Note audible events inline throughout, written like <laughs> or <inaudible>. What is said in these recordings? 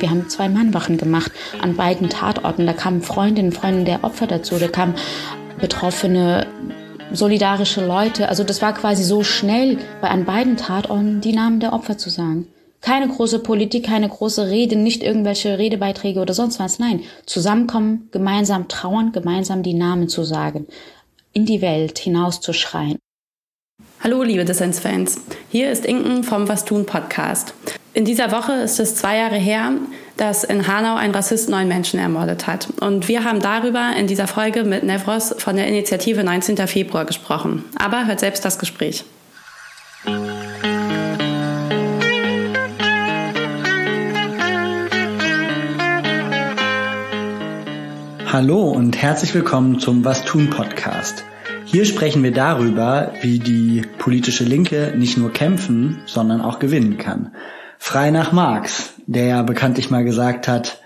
Wir haben zwei Mannwachen gemacht an beiden Tatorten. Da kamen Freundinnen, Freunde der Opfer dazu, da kamen Betroffene, solidarische Leute. Also das war quasi so schnell, bei an beiden Tatorten die Namen der Opfer zu sagen. Keine große Politik, keine große Rede, nicht irgendwelche Redebeiträge oder sonst was. Nein, zusammenkommen, gemeinsam trauern, gemeinsam die Namen zu sagen, in die Welt hinauszuschreien. Hallo, liebe Dissens-Fans. Hier ist Inken vom Was tun Podcast. In dieser Woche ist es zwei Jahre her, dass in Hanau ein Rassist neun Menschen ermordet hat. Und wir haben darüber in dieser Folge mit Nevros von der Initiative 19. Februar gesprochen. Aber hört selbst das Gespräch. Hallo und herzlich willkommen zum Was tun Podcast. Hier sprechen wir darüber, wie die politische Linke nicht nur kämpfen, sondern auch gewinnen kann. Frei nach Marx, der ja bekanntlich mal gesagt hat,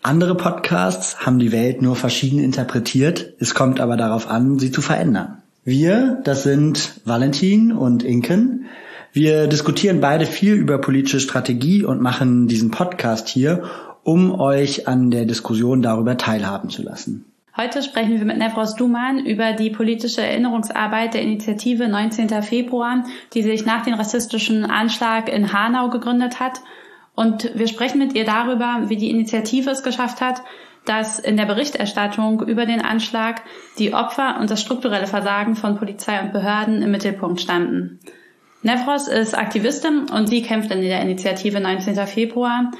andere Podcasts haben die Welt nur verschieden interpretiert, es kommt aber darauf an, sie zu verändern. Wir, das sind Valentin und Inken. Wir diskutieren beide viel über politische Strategie und machen diesen Podcast hier, um euch an der Diskussion darüber teilhaben zu lassen. Heute sprechen wir mit Nevros Duman über die politische Erinnerungsarbeit der Initiative 19. Februar, die sich nach dem rassistischen Anschlag in Hanau gegründet hat. Und wir sprechen mit ihr darüber, wie die Initiative es geschafft hat, dass in der Berichterstattung über den Anschlag die Opfer und das strukturelle Versagen von Polizei und Behörden im Mittelpunkt standen. Nevros ist Aktivistin und sie kämpft in der Initiative 19. Februar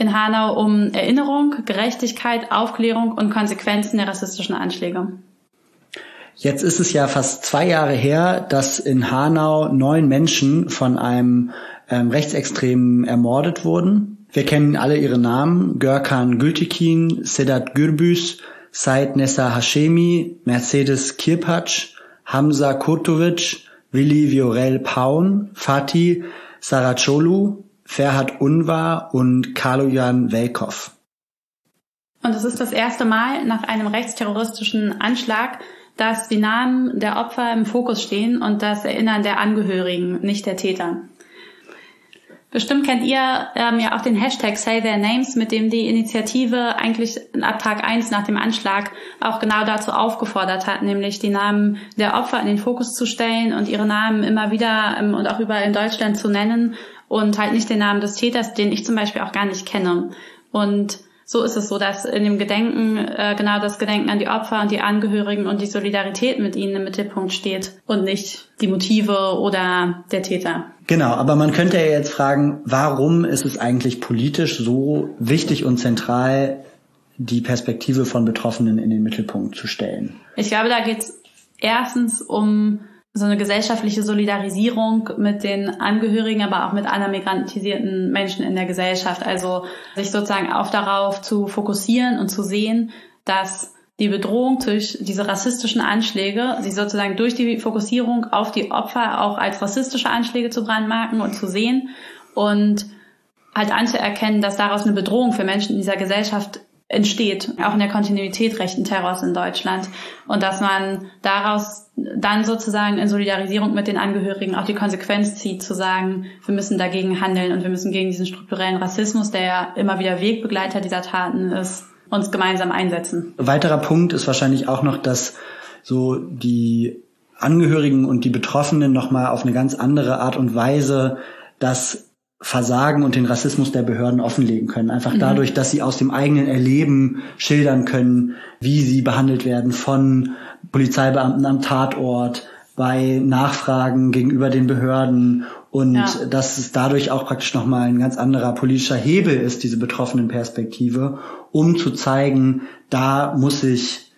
in Hanau um Erinnerung, Gerechtigkeit, Aufklärung und Konsequenzen der rassistischen Anschläge. Jetzt ist es ja fast zwei Jahre her, dass in Hanau neun Menschen von einem ähm, Rechtsextremen ermordet wurden. Wir kennen alle ihre Namen. Görkan Gültekin, Sedat Gürbüz, Said Nessa Hashemi, Mercedes Kirpatsch, Hamza Kurtovic, Willi Viorel Paun, Fatih Saracolu, Ferhat Unvar und Kaloyan Velkov. Und es ist das erste Mal nach einem rechtsterroristischen Anschlag, dass die Namen der Opfer im Fokus stehen und das Erinnern der Angehörigen, nicht der Täter. Bestimmt kennt ihr ähm, ja auch den Hashtag Say Their Names, mit dem die Initiative eigentlich ab Tag eins nach dem Anschlag auch genau dazu aufgefordert hat, nämlich die Namen der Opfer in den Fokus zu stellen und ihre Namen immer wieder ähm, und auch überall in Deutschland zu nennen und halt nicht den Namen des Täters, den ich zum Beispiel auch gar nicht kenne. Und so ist es so, dass in dem Gedenken äh, genau das Gedenken an die Opfer und die Angehörigen und die Solidarität mit ihnen im Mittelpunkt steht und nicht die Motive oder der Täter. Genau, aber man könnte ja jetzt fragen, warum ist es eigentlich politisch so wichtig und zentral, die Perspektive von Betroffenen in den Mittelpunkt zu stellen? Ich glaube, da geht es erstens um so eine gesellschaftliche Solidarisierung mit den Angehörigen, aber auch mit anderen migrantisierten Menschen in der Gesellschaft. Also sich sozusagen auf darauf zu fokussieren und zu sehen, dass die Bedrohung durch diese rassistischen Anschläge, sie sozusagen durch die Fokussierung auf die Opfer auch als rassistische Anschläge zu brandmarken und zu sehen und halt anzuerkennen, dass daraus eine Bedrohung für Menschen in dieser Gesellschaft entsteht, auch in der Kontinuität rechten Terrors in Deutschland. Und dass man daraus dann sozusagen in Solidarisierung mit den Angehörigen auch die Konsequenz zieht, zu sagen, wir müssen dagegen handeln und wir müssen gegen diesen strukturellen Rassismus, der ja immer wieder Wegbegleiter dieser Taten ist, uns gemeinsam einsetzen. weiterer Punkt ist wahrscheinlich auch noch, dass so die Angehörigen und die Betroffenen nochmal auf eine ganz andere Art und Weise das Versagen und den Rassismus der Behörden offenlegen können. Einfach mhm. dadurch, dass sie aus dem eigenen Erleben schildern können, wie sie behandelt werden von Polizeibeamten am Tatort, bei Nachfragen gegenüber den Behörden und ja. dass es dadurch auch praktisch nochmal ein ganz anderer politischer Hebel ist, diese betroffenen Perspektive, um zu zeigen, da muss sich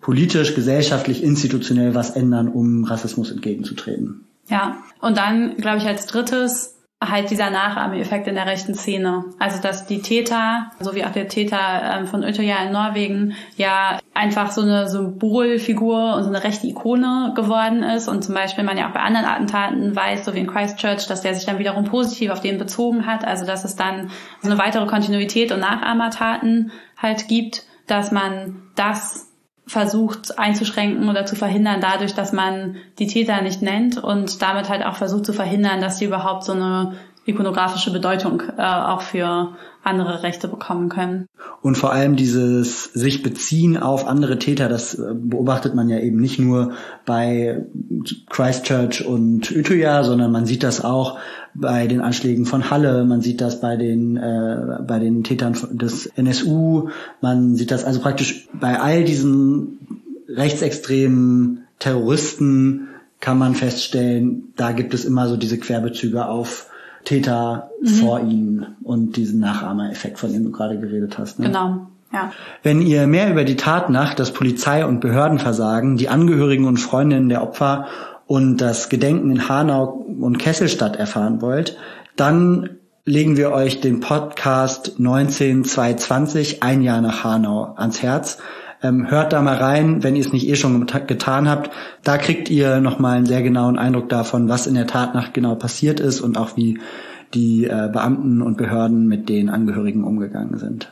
politisch, gesellschaftlich, institutionell was ändern, um Rassismus entgegenzutreten. Ja, und dann, glaube ich, als drittes halt dieser Nachahmeeffekt in der rechten Szene. Also dass die Täter, so wie auch der Täter ähm, von Utøya in Norwegen, ja einfach so eine Symbolfigur und so eine rechte Ikone geworden ist und zum Beispiel man ja auch bei anderen Attentaten weiß, so wie in Christchurch, dass der sich dann wiederum positiv auf den bezogen hat. Also dass es dann so eine weitere Kontinuität und Nachahmertaten halt gibt, dass man das versucht einzuschränken oder zu verhindern dadurch, dass man die Täter nicht nennt und damit halt auch versucht zu verhindern, dass sie überhaupt so eine ikonografische Bedeutung äh, auch für andere Rechte bekommen können. Und vor allem dieses sich beziehen auf andere Täter, das äh, beobachtet man ja eben nicht nur bei Christchurch und Utøya, sondern man sieht das auch bei den Anschlägen von Halle, man sieht das bei den äh, bei den Tätern des NSU, man sieht das also praktisch bei all diesen rechtsextremen Terroristen kann man feststellen, da gibt es immer so diese Querbezüge auf Täter mhm. vor ihnen und diesen Nachahmereffekt, von dem du gerade geredet hast. Ne? Genau. Ja. Wenn ihr mehr über die Tatnacht, das Polizei- und Behördenversagen, die Angehörigen und Freundinnen der Opfer und das Gedenken in Hanau und Kesselstadt erfahren wollt, dann legen wir euch den Podcast 19220 ein Jahr nach Hanau ans Herz. Ähm, hört da mal rein, wenn ihr es nicht eh schon getan habt. Da kriegt ihr nochmal einen sehr genauen Eindruck davon, was in der Tatnacht genau passiert ist und auch wie die äh, Beamten und Behörden mit den Angehörigen umgegangen sind.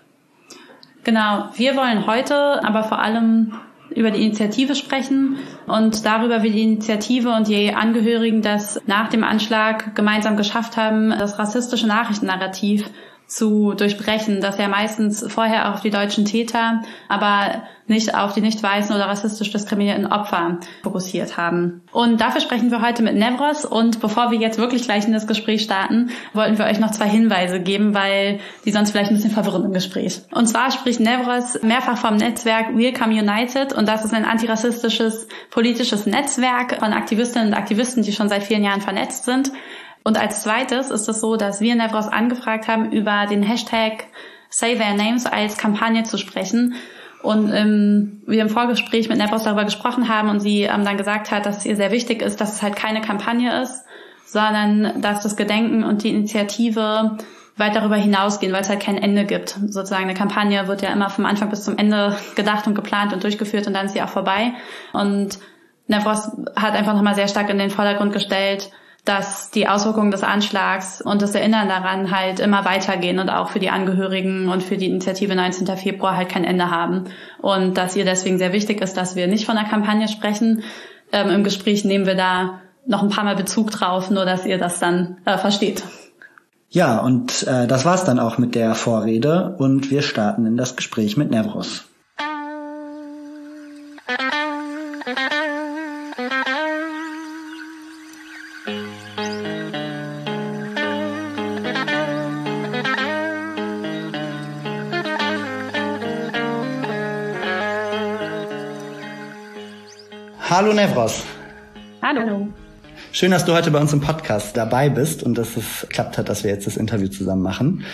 Genau, wir wollen heute aber vor allem über die Initiative sprechen und darüber, wie die Initiative und die Angehörigen das nach dem Anschlag gemeinsam geschafft haben, das rassistische Nachrichtennarrativ zu durchbrechen, dass ja meistens vorher auf die deutschen Täter, aber nicht auf die nicht weißen oder rassistisch diskriminierten Opfer fokussiert haben. Und dafür sprechen wir heute mit Nevros und bevor wir jetzt wirklich gleich in das Gespräch starten, wollten wir euch noch zwei Hinweise geben, weil die sonst vielleicht ein bisschen verwirren im Gespräch. Und zwar spricht Nevros mehrfach vom Netzwerk Welcome United und das ist ein antirassistisches politisches Netzwerk von Aktivistinnen und Aktivisten, die schon seit vielen Jahren vernetzt sind und als zweites ist es so, dass wir Nevros angefragt haben, über den Hashtag Say Their Names als Kampagne zu sprechen. Und ähm, wir im Vorgespräch mit Nevros darüber gesprochen haben und sie ähm, dann gesagt hat, dass es ihr sehr wichtig ist, dass es halt keine Kampagne ist, sondern dass das Gedenken und die Initiative weit darüber hinausgehen, weil es halt kein Ende gibt. Sozusagen eine Kampagne wird ja immer vom Anfang bis zum Ende gedacht und geplant und durchgeführt und dann ist sie auch vorbei. Und Nevros hat einfach nochmal sehr stark in den Vordergrund gestellt, dass die Auswirkungen des Anschlags und das Erinnern daran halt immer weitergehen und auch für die Angehörigen und für die Initiative 19. Februar halt kein Ende haben. Und dass ihr deswegen sehr wichtig ist, dass wir nicht von einer Kampagne sprechen. Ähm, Im Gespräch nehmen wir da noch ein paar Mal Bezug drauf, nur dass ihr das dann äh, versteht. Ja, und äh, das war's dann auch mit der Vorrede und wir starten in das Gespräch mit Nevros. Hallo Nevros. Hallo. Schön, dass du heute bei uns im Podcast dabei bist und dass es geklappt hat, dass wir jetzt das Interview zusammen machen.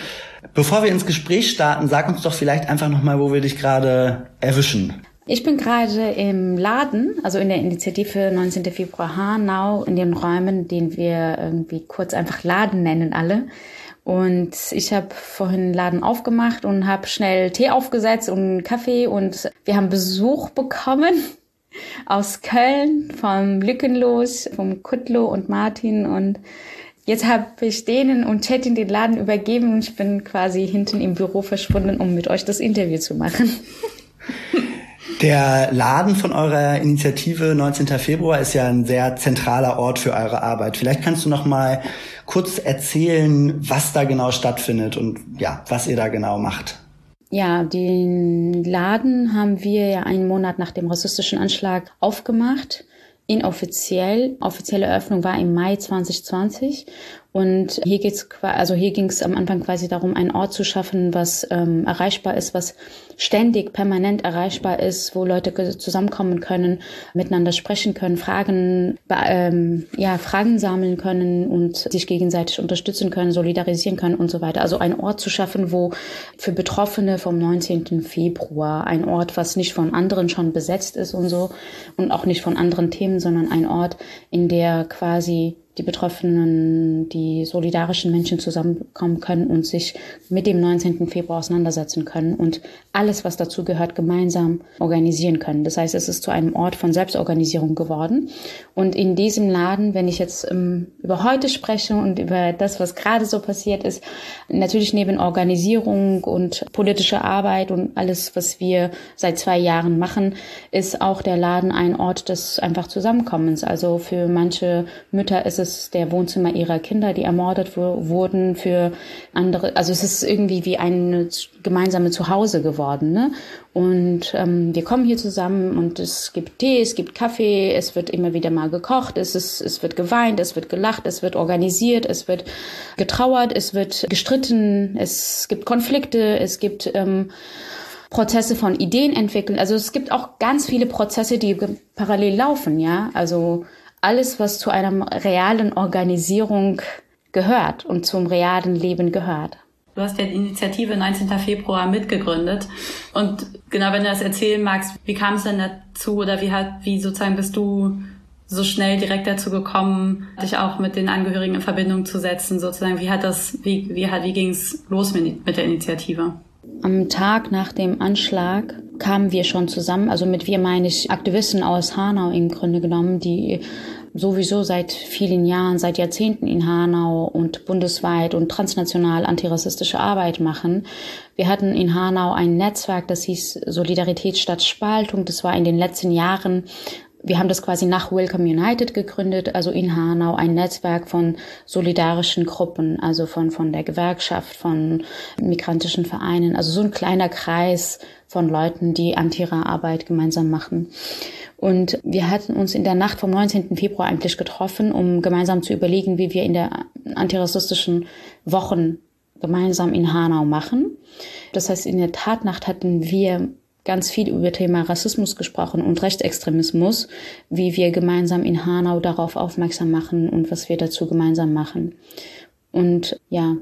Bevor wir ins Gespräch starten, sag uns doch vielleicht einfach nochmal, wo wir dich gerade erwischen. Ich bin gerade im Laden, also in der Initiative 19. Februar Hanau, in den Räumen, den wir irgendwie kurz einfach Laden nennen alle. Und ich habe vorhin den Laden aufgemacht und habe schnell Tee aufgesetzt und Kaffee und wir haben Besuch bekommen aus Köln, vom Lückenlos, vom Kutlo und Martin und jetzt habe ich denen und Chatin den Laden übergeben und ich bin quasi hinten im Büro verschwunden, um mit euch das Interview zu machen. <laughs> Der Laden von eurer Initiative 19. Februar ist ja ein sehr zentraler Ort für eure Arbeit. Vielleicht kannst du noch mal kurz erzählen, was da genau stattfindet und ja, was ihr da genau macht. Ja, den Laden haben wir ja einen Monat nach dem rassistischen Anschlag aufgemacht. Inoffiziell. Offizielle Eröffnung war im Mai 2020 und hier geht's, also hier ging es am Anfang quasi darum, einen Ort zu schaffen, was ähm, erreichbar ist, was ständig, permanent erreichbar ist, wo Leute zusammenkommen können, miteinander sprechen können, Fragen, ähm, ja, Fragen sammeln können und sich gegenseitig unterstützen können, solidarisieren können und so weiter. Also ein Ort zu schaffen, wo für Betroffene vom 19. Februar ein Ort, was nicht von anderen schon besetzt ist und so und auch nicht von anderen Themen, sondern ein Ort, in der quasi die Betroffenen, die solidarischen Menschen zusammenkommen können und sich mit dem 19. Februar auseinandersetzen können und alles, was dazu gehört, gemeinsam organisieren können. Das heißt, es ist zu einem Ort von Selbstorganisierung geworden. Und in diesem Laden, wenn ich jetzt ähm, über heute spreche und über das, was gerade so passiert ist, natürlich neben Organisierung und politischer Arbeit und alles, was wir seit zwei Jahren machen, ist auch der Laden ein Ort des einfach Zusammenkommens. Also für manche Mütter ist es ist der Wohnzimmer ihrer Kinder, die ermordet wurden für andere. Also es ist irgendwie wie ein gemeinsame Zuhause geworden. Ne? Und ähm, wir kommen hier zusammen und es gibt Tee, es gibt Kaffee, es wird immer wieder mal gekocht, es, ist, es wird geweint, es wird gelacht, es wird organisiert, es wird getrauert, es wird gestritten, es gibt Konflikte, es gibt ähm, Prozesse von Ideen entwickeln. Also es gibt auch ganz viele Prozesse, die parallel laufen, ja. Also alles, was zu einer realen Organisierung gehört und zum realen Leben gehört. Du hast ja die Initiative 19. Februar mitgegründet. Und genau, wenn du das erzählen magst, wie kam es denn dazu oder wie hat, wie sozusagen bist du so schnell direkt dazu gekommen, dich auch mit den Angehörigen in Verbindung zu setzen, sozusagen? Wie hat das, wie, wie hat, wie ging es los mit, mit der Initiative? Am Tag nach dem Anschlag kamen wir schon zusammen, also mit wir meine ich Aktivisten aus Hanau im Grunde genommen, die sowieso seit vielen Jahren, seit Jahrzehnten in Hanau und bundesweit und transnational antirassistische Arbeit machen. Wir hatten in Hanau ein Netzwerk, das hieß Solidarität statt Spaltung. Das war in den letzten Jahren wir haben das quasi nach Welcome United gegründet, also in Hanau ein Netzwerk von solidarischen Gruppen, also von, von der Gewerkschaft, von migrantischen Vereinen, also so ein kleiner Kreis von Leuten, die Antira-Arbeit gemeinsam machen. Und wir hatten uns in der Nacht vom 19. Februar eigentlich getroffen, um gemeinsam zu überlegen, wie wir in der antirassistischen Wochen gemeinsam in Hanau machen. Das heißt, in der Tatnacht hatten wir ganz viel über Thema Rassismus gesprochen und Rechtsextremismus, wie wir gemeinsam in Hanau darauf aufmerksam machen und was wir dazu gemeinsam machen. Und ja,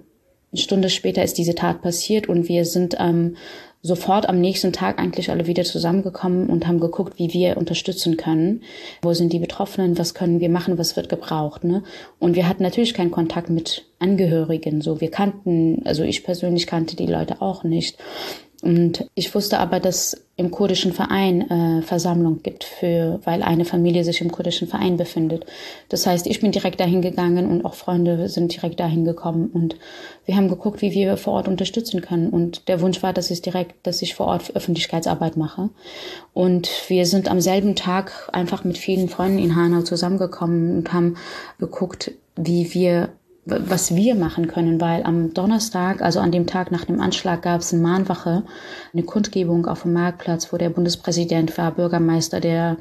eine Stunde später ist diese Tat passiert und wir sind ähm, sofort am nächsten Tag eigentlich alle wieder zusammengekommen und haben geguckt, wie wir unterstützen können. Wo sind die Betroffenen? Was können wir machen? Was wird gebraucht? Ne? Und wir hatten natürlich keinen Kontakt mit Angehörigen. So, wir kannten, also ich persönlich kannte die Leute auch nicht. Und ich wusste aber, dass im kurdischen Verein äh, Versammlung gibt, für, weil eine Familie sich im kurdischen Verein befindet. Das heißt, ich bin direkt dahin gegangen und auch Freunde sind direkt dahin gekommen und wir haben geguckt, wie wir vor Ort unterstützen können. Und der Wunsch war, dass ich direkt, dass ich vor Ort Öffentlichkeitsarbeit mache. Und wir sind am selben Tag einfach mit vielen Freunden in Hanau zusammengekommen und haben geguckt, wie wir was wir machen können, weil am Donnerstag, also an dem Tag nach dem Anschlag, gab es eine Mahnwache, eine Kundgebung auf dem Marktplatz, wo der Bundespräsident war, Bürgermeister, der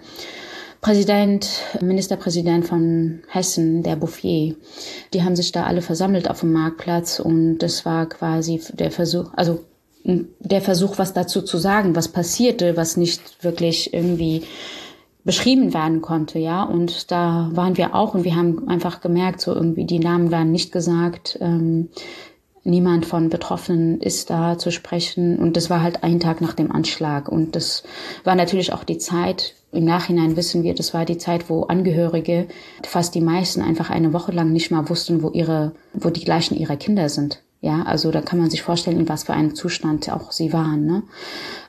Präsident, Ministerpräsident von Hessen, der Bouffier. Die haben sich da alle versammelt auf dem Marktplatz und das war quasi der Versuch, also der Versuch, was dazu zu sagen, was passierte, was nicht wirklich irgendwie beschrieben werden konnte, ja. Und da waren wir auch und wir haben einfach gemerkt, so irgendwie die Namen werden nicht gesagt. Ähm, niemand von Betroffenen ist da zu sprechen. Und das war halt ein Tag nach dem Anschlag. Und das war natürlich auch die Zeit, im Nachhinein wissen wir, das war die Zeit, wo Angehörige, fast die meisten, einfach eine Woche lang nicht mal wussten, wo ihre, wo die gleichen ihrer Kinder sind. Ja, also da kann man sich vorstellen, in was für einem Zustand auch sie waren. Ne?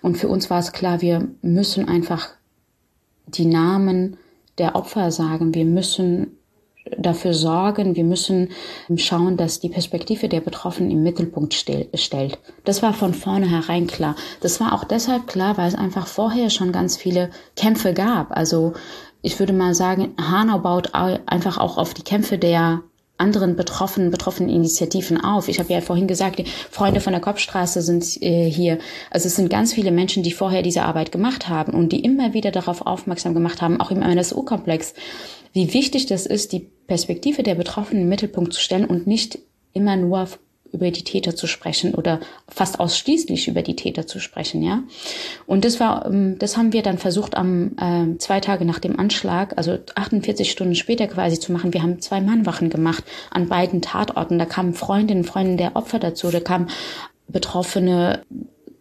Und für uns war es klar, wir müssen einfach die Namen der Opfer sagen. Wir müssen dafür sorgen, wir müssen schauen, dass die Perspektive der Betroffenen im Mittelpunkt stellt. Das war von vornherein klar. Das war auch deshalb klar, weil es einfach vorher schon ganz viele Kämpfe gab. Also ich würde mal sagen, Hanau baut einfach auch auf die Kämpfe der anderen betroffenen, betroffenen Initiativen auf. Ich habe ja vorhin gesagt, die Freunde von der Kopfstraße sind äh, hier. Also es sind ganz viele Menschen, die vorher diese Arbeit gemacht haben und die immer wieder darauf aufmerksam gemacht haben, auch im NSU-Komplex, wie wichtig das ist, die Perspektive der Betroffenen im Mittelpunkt zu stellen und nicht immer nur über die Täter zu sprechen oder fast ausschließlich über die Täter zu sprechen, ja. Und das war, ähm, das haben wir dann versucht am äh, zwei Tage nach dem Anschlag, also 48 Stunden später quasi zu machen. Wir haben zwei Mannwachen gemacht an beiden Tatorten. Da kamen Freundinnen, Freunde der Opfer dazu, da kamen Betroffene,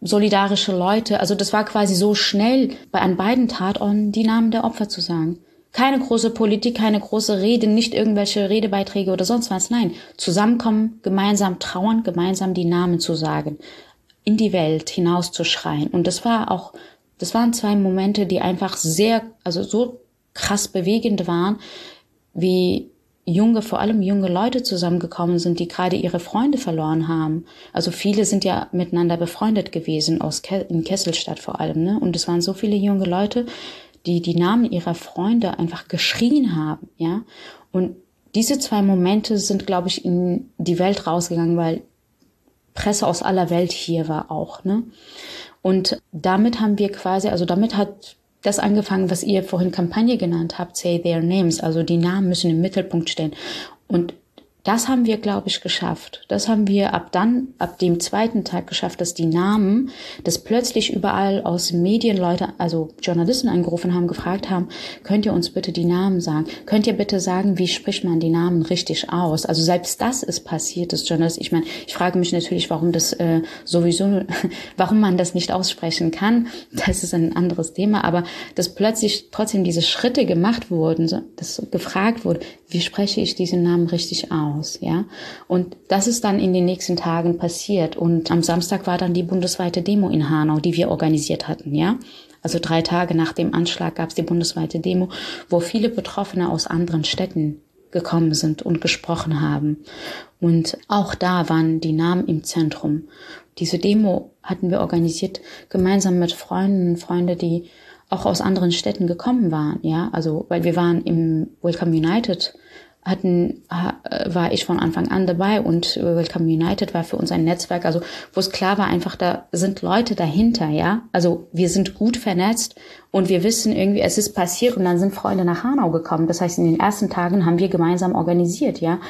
solidarische Leute. Also das war quasi so schnell bei an beiden Tatorten die Namen der Opfer zu sagen. Keine große Politik, keine große Rede, nicht irgendwelche Redebeiträge oder sonst was. Nein, zusammenkommen, gemeinsam trauern, gemeinsam die Namen zu sagen, in die Welt hinauszuschreien. Und das war auch, das waren zwei Momente, die einfach sehr, also so krass bewegend waren, wie junge, vor allem junge Leute zusammengekommen sind, die gerade ihre Freunde verloren haben. Also viele sind ja miteinander befreundet gewesen, aus Ke in Kesselstadt vor allem, ne? Und es waren so viele junge Leute, die die Namen ihrer Freunde einfach geschrien haben, ja. Und diese zwei Momente sind, glaube ich, in die Welt rausgegangen, weil Presse aus aller Welt hier war auch, ne? Und damit haben wir quasi, also damit hat das angefangen, was ihr vorhin Kampagne genannt habt, Say Their Names, also die Namen müssen im Mittelpunkt stehen. Und das haben wir, glaube ich, geschafft. Das haben wir ab dann, ab dem zweiten Tag geschafft, dass die Namen, dass plötzlich überall aus Medien Leute, also Journalisten angerufen haben, gefragt haben, könnt ihr uns bitte die Namen sagen? Könnt ihr bitte sagen, wie spricht man die Namen richtig aus? Also selbst das ist passiert, das Journalist. Ich meine, ich frage mich natürlich, warum das äh, sowieso, <laughs> warum man das nicht aussprechen kann. Das ist ein anderes Thema. Aber dass plötzlich trotzdem diese Schritte gemacht wurden, dass gefragt wurde, wie spreche ich diesen Namen richtig aus? Aus, ja. Und das ist dann in den nächsten Tagen passiert. Und am Samstag war dann die bundesweite Demo in Hanau, die wir organisiert hatten, ja. Also drei Tage nach dem Anschlag gab es die bundesweite Demo, wo viele Betroffene aus anderen Städten gekommen sind und gesprochen haben. Und auch da waren die Namen im Zentrum. Diese Demo hatten wir organisiert gemeinsam mit Freunden und Freunden, die auch aus anderen Städten gekommen waren, ja, also weil wir waren im Welcome United hatten, war ich von Anfang an dabei und Welcome United war für uns ein Netzwerk, also wo es klar war, einfach da sind Leute dahinter, ja. Also wir sind gut vernetzt und wir wissen irgendwie, es ist passiert und dann sind Freunde nach Hanau gekommen. Das heißt, in den ersten Tagen haben wir gemeinsam organisiert, ja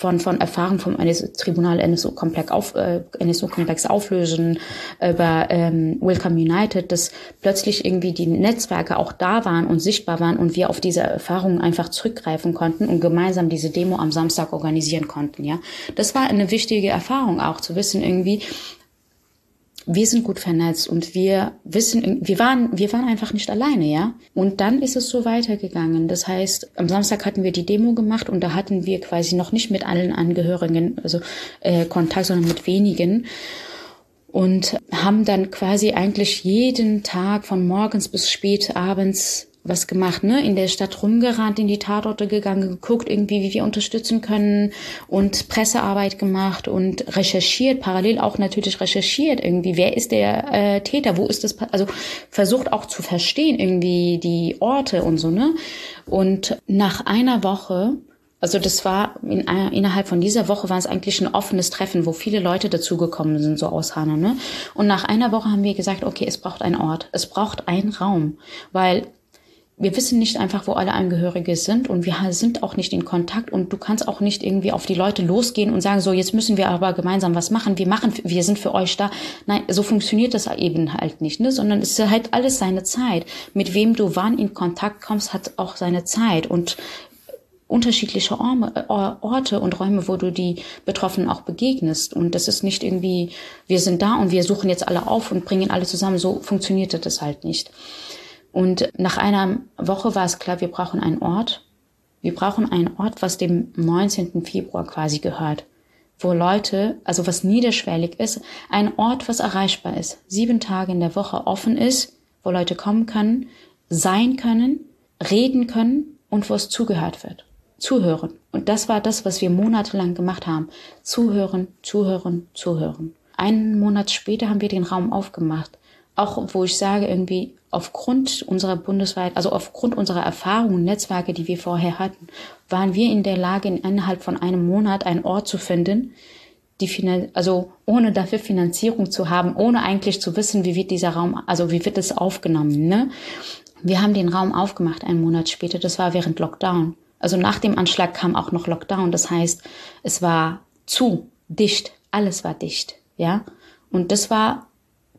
von, von Erfahrung vom Tribunal NSO-Komplex auf, äh, NSO-Komplex auflösen, über ähm, Welcome United, dass plötzlich irgendwie die Netzwerke auch da waren und sichtbar waren und wir auf diese Erfahrungen einfach zurückgreifen konnten und gemeinsam diese Demo am Samstag organisieren konnten, ja. Das war eine wichtige Erfahrung auch zu wissen irgendwie, wir sind gut vernetzt und wir wissen, wir waren, wir waren einfach nicht alleine, ja. Und dann ist es so weitergegangen. Das heißt, am Samstag hatten wir die Demo gemacht und da hatten wir quasi noch nicht mit allen Angehörigen, also äh, Kontakt, sondern mit wenigen und haben dann quasi eigentlich jeden Tag von morgens bis spät abends was gemacht, ne? In der Stadt rumgerannt, in die Tatorte gegangen, geguckt irgendwie, wie wir unterstützen können und Pressearbeit gemacht und recherchiert, parallel auch natürlich recherchiert irgendwie, wer ist der äh, Täter, wo ist das, also versucht auch zu verstehen irgendwie die Orte und so, ne? Und nach einer Woche also das war in, innerhalb von dieser Woche war es eigentlich ein offenes Treffen, wo viele Leute dazugekommen sind, so aus Hanau. Ne? Und nach einer Woche haben wir gesagt, okay, es braucht einen Ort, es braucht einen Raum, weil wir wissen nicht einfach, wo alle Angehörige sind und wir sind auch nicht in Kontakt und du kannst auch nicht irgendwie auf die Leute losgehen und sagen, so, jetzt müssen wir aber gemeinsam was machen. Wir machen, wir sind für euch da. Nein, so funktioniert das eben halt nicht, ne? sondern es ist halt alles seine Zeit. Mit wem du wann in Kontakt kommst, hat auch seine Zeit und unterschiedliche Orte und Räume, wo du die Betroffenen auch begegnest. Und das ist nicht irgendwie, wir sind da und wir suchen jetzt alle auf und bringen alle zusammen. So funktionierte das halt nicht. Und nach einer Woche war es klar, wir brauchen einen Ort. Wir brauchen einen Ort, was dem 19. Februar quasi gehört. Wo Leute, also was niederschwellig ist, ein Ort, was erreichbar ist, sieben Tage in der Woche offen ist, wo Leute kommen können, sein können, reden können und wo es zugehört wird. Zuhören. Und das war das, was wir monatelang gemacht haben. Zuhören, zuhören, zuhören. Einen Monat später haben wir den Raum aufgemacht. Auch wo ich sage, irgendwie, aufgrund unserer bundesweit, also aufgrund unserer Erfahrungen Netzwerke, die wir vorher hatten, waren wir in der Lage, innerhalb von einem Monat einen Ort zu finden, die also ohne dafür Finanzierung zu haben, ohne eigentlich zu wissen, wie wird dieser Raum, also wie wird es aufgenommen, ne? Wir haben den Raum aufgemacht einen Monat später, das war während Lockdown. Also nach dem Anschlag kam auch noch Lockdown, das heißt, es war zu, dicht, alles war dicht, ja? Und das war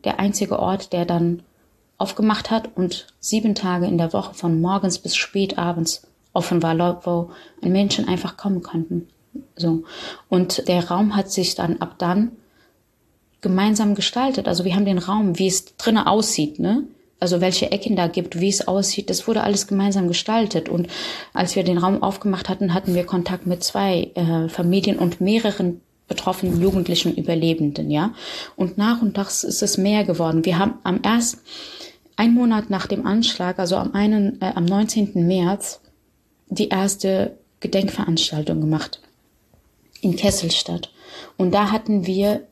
der einzige Ort, der dann aufgemacht hat und sieben Tage in der Woche von morgens bis spät abends offen war, wo Menschen einfach kommen konnten. So. Und der Raum hat sich dann ab dann gemeinsam gestaltet. Also wir haben den Raum, wie es drinnen aussieht, ne? Also welche Ecken da gibt, wie es aussieht, das wurde alles gemeinsam gestaltet. Und als wir den Raum aufgemacht hatten, hatten wir Kontakt mit zwei äh, Familien und mehreren betroffenen jugendlichen Überlebenden, ja. Und nach und nach ist es mehr geworden. Wir haben am ersten ein Monat nach dem Anschlag, also am, einen, äh, am 19. März, die erste Gedenkveranstaltung gemacht in Kesselstadt. Und da hatten wir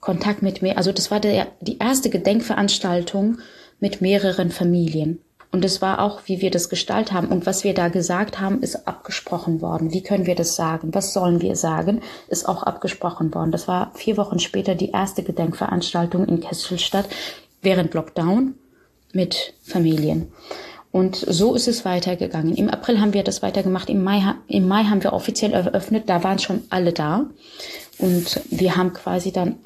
Kontakt mit mehr, also das war der, die erste Gedenkveranstaltung mit mehreren Familien. Und es war auch, wie wir das gestaltet haben. Und was wir da gesagt haben, ist abgesprochen worden. Wie können wir das sagen? Was sollen wir sagen? Ist auch abgesprochen worden. Das war vier Wochen später die erste Gedenkveranstaltung in Kesselstadt während Lockdown mit Familien. Und so ist es weitergegangen. Im April haben wir das weitergemacht. Im Mai, im Mai haben wir offiziell eröffnet. Da waren schon alle da. Und wir haben quasi dann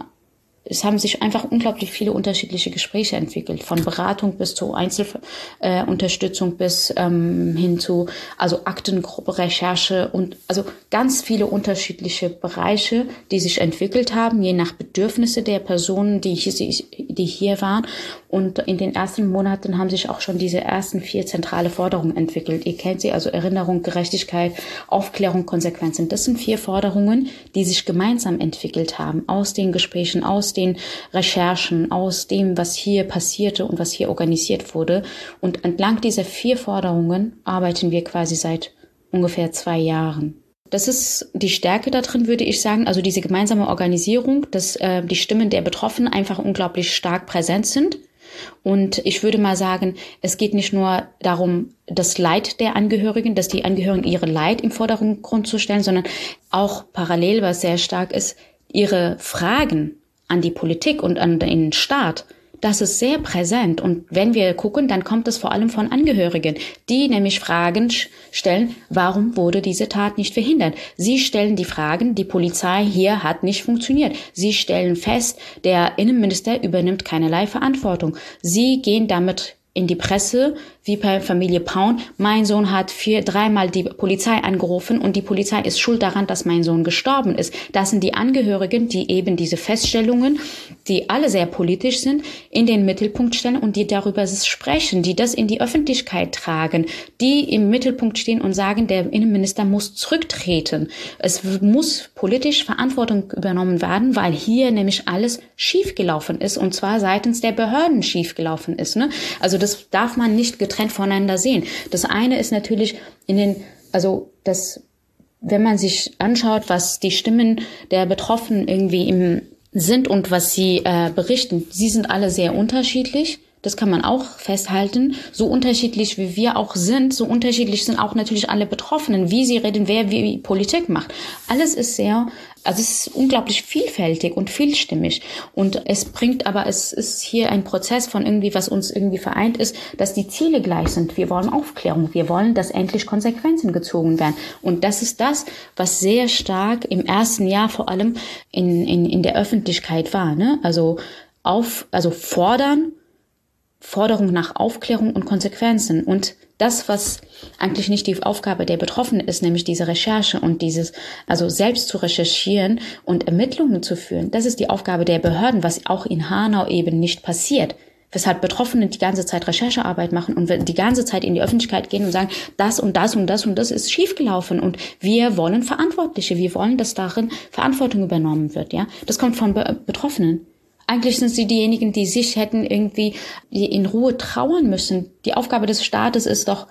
es haben sich einfach unglaublich viele unterschiedliche Gespräche entwickelt, von Beratung bis zu Einzelunterstützung äh, bis ähm, hin zu also Aktengruppe, Recherche und also ganz viele unterschiedliche Bereiche, die sich entwickelt haben, je nach Bedürfnisse der Personen, die hier, die hier waren. Und in den ersten Monaten haben sich auch schon diese ersten vier zentrale Forderungen entwickelt. Ihr kennt sie, also Erinnerung, Gerechtigkeit, Aufklärung, Konsequenzen. Das sind vier Forderungen, die sich gemeinsam entwickelt haben aus den Gesprächen, aus den Recherchen, aus dem, was hier passierte und was hier organisiert wurde. Und entlang dieser vier Forderungen arbeiten wir quasi seit ungefähr zwei Jahren. Das ist die Stärke da drin, würde ich sagen. Also diese gemeinsame Organisierung, dass äh, die Stimmen der Betroffenen einfach unglaublich stark präsent sind. Und ich würde mal sagen, es geht nicht nur darum, das Leid der Angehörigen, dass die Angehörigen ihre Leid im Vordergrund zu stellen, sondern auch parallel, was sehr stark ist, ihre Fragen an die Politik und an den Staat, das ist sehr präsent. Und wenn wir gucken, dann kommt es vor allem von Angehörigen, die nämlich Fragen stellen, warum wurde diese Tat nicht verhindert? Sie stellen die Fragen, die Polizei hier hat nicht funktioniert. Sie stellen fest, der Innenminister übernimmt keinerlei Verantwortung. Sie gehen damit in die Presse, wie bei Familie Paun. Mein Sohn hat vier, dreimal die Polizei angerufen und die Polizei ist schuld daran, dass mein Sohn gestorben ist. Das sind die Angehörigen, die eben diese Feststellungen, die alle sehr politisch sind, in den Mittelpunkt stellen und die darüber sprechen, die das in die Öffentlichkeit tragen, die im Mittelpunkt stehen und sagen, der Innenminister muss zurücktreten. Es muss politisch Verantwortung übernommen werden, weil hier nämlich alles schiefgelaufen ist und zwar seitens der Behörden schiefgelaufen ist. Ne? Also das darf man nicht getrennt voneinander sehen. Das eine ist natürlich in den, also das, wenn man sich anschaut, was die Stimmen der Betroffenen irgendwie im sind und was sie äh, berichten, sie sind alle sehr unterschiedlich. Das kann man auch festhalten. So unterschiedlich wie wir auch sind, so unterschiedlich sind auch natürlich alle Betroffenen, wie sie reden, wer wie Politik macht. Alles ist sehr also es ist unglaublich vielfältig und vielstimmig. Und es bringt aber, es ist hier ein Prozess von irgendwie, was uns irgendwie vereint ist, dass die Ziele gleich sind. Wir wollen Aufklärung. Wir wollen, dass endlich Konsequenzen gezogen werden. Und das ist das, was sehr stark im ersten Jahr vor allem in, in, in der Öffentlichkeit war. Ne? Also auf, also fordern, Forderung nach Aufklärung und Konsequenzen. Und das, was eigentlich nicht die Aufgabe der Betroffenen ist, nämlich diese Recherche und dieses, also selbst zu recherchieren und Ermittlungen zu führen, das ist die Aufgabe der Behörden, was auch in Hanau eben nicht passiert. Weshalb Betroffene die ganze Zeit Recherchearbeit machen und die ganze Zeit in die Öffentlichkeit gehen und sagen, das und das und das und das ist schiefgelaufen und wir wollen Verantwortliche, wir wollen, dass darin Verantwortung übernommen wird, ja. Das kommt von Be Betroffenen. Eigentlich sind sie diejenigen, die sich hätten irgendwie in Ruhe trauern müssen. Die Aufgabe des Staates ist doch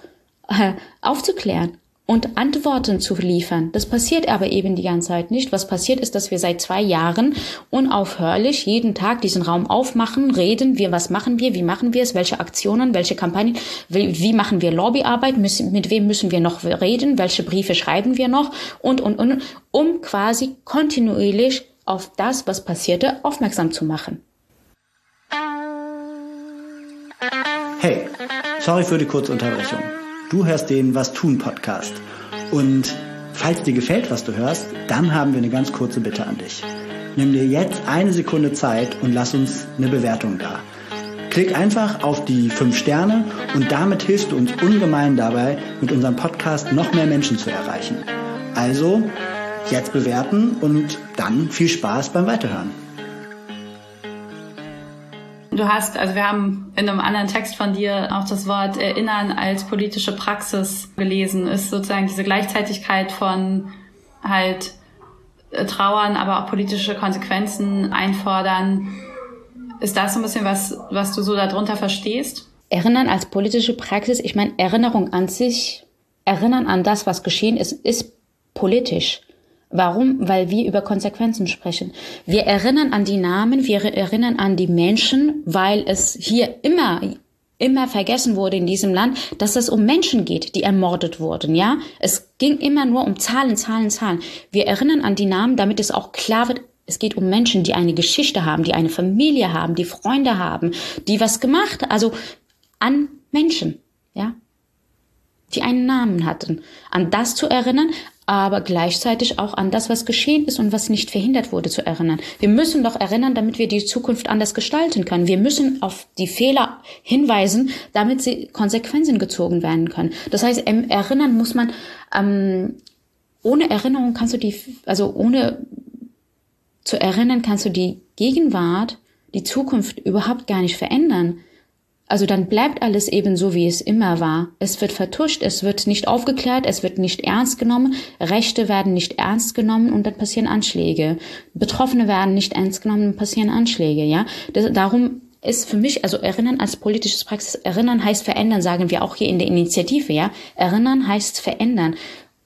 äh, aufzuklären und Antworten zu liefern. Das passiert aber eben die ganze Zeit nicht. Was passiert ist, dass wir seit zwei Jahren unaufhörlich jeden Tag diesen Raum aufmachen, reden, wir, was machen wir, wie machen wir es, welche Aktionen, welche Kampagnen, wie, wie machen wir Lobbyarbeit, müssen, mit wem müssen wir noch reden, welche Briefe schreiben wir noch und, und, und, um quasi kontinuierlich auf das, was passierte, aufmerksam zu machen. Hey, sorry für die kurze Unterbrechung. Du hörst den Was tun Podcast. Und falls dir gefällt, was du hörst, dann haben wir eine ganz kurze Bitte an dich. Nimm dir jetzt eine Sekunde Zeit und lass uns eine Bewertung da. Klick einfach auf die fünf Sterne und damit hilfst du uns ungemein dabei, mit unserem Podcast noch mehr Menschen zu erreichen. Also jetzt bewerten und dann viel Spaß beim Weiterhören. Du hast, also wir haben in einem anderen Text von dir auch das Wort Erinnern als politische Praxis gelesen. Ist sozusagen diese Gleichzeitigkeit von halt äh, Trauern, aber auch politische Konsequenzen einfordern. Ist das so ein bisschen was, was du so darunter verstehst? Erinnern als politische Praxis, ich meine, Erinnerung an sich, Erinnern an das, was geschehen ist, ist politisch. Warum? Weil wir über Konsequenzen sprechen. Wir erinnern an die Namen, wir erinnern an die Menschen, weil es hier immer immer vergessen wurde in diesem Land, dass es um Menschen geht, die ermordet wurden, ja? Es ging immer nur um Zahlen, Zahlen, Zahlen. Wir erinnern an die Namen, damit es auch klar wird, es geht um Menschen, die eine Geschichte haben, die eine Familie haben, die Freunde haben, die was gemacht, also an Menschen, ja, die einen Namen hatten. An das zu erinnern, aber gleichzeitig auch an das, was geschehen ist und was nicht verhindert wurde, zu erinnern. Wir müssen doch erinnern, damit wir die Zukunft anders gestalten können. Wir müssen auf die Fehler hinweisen, damit sie Konsequenzen gezogen werden können. Das heißt, Erinnern muss man, ähm, ohne Erinnerung kannst du die, also ohne zu erinnern, kannst du die Gegenwart, die Zukunft überhaupt gar nicht verändern. Also dann bleibt alles eben so, wie es immer war. Es wird vertuscht, es wird nicht aufgeklärt, es wird nicht ernst genommen, Rechte werden nicht ernst genommen und dann passieren Anschläge. Betroffene werden nicht ernst genommen und passieren Anschläge, ja. Das, darum ist für mich, also erinnern als politisches Praxis, erinnern heißt verändern, sagen wir auch hier in der Initiative, ja. Erinnern heißt verändern.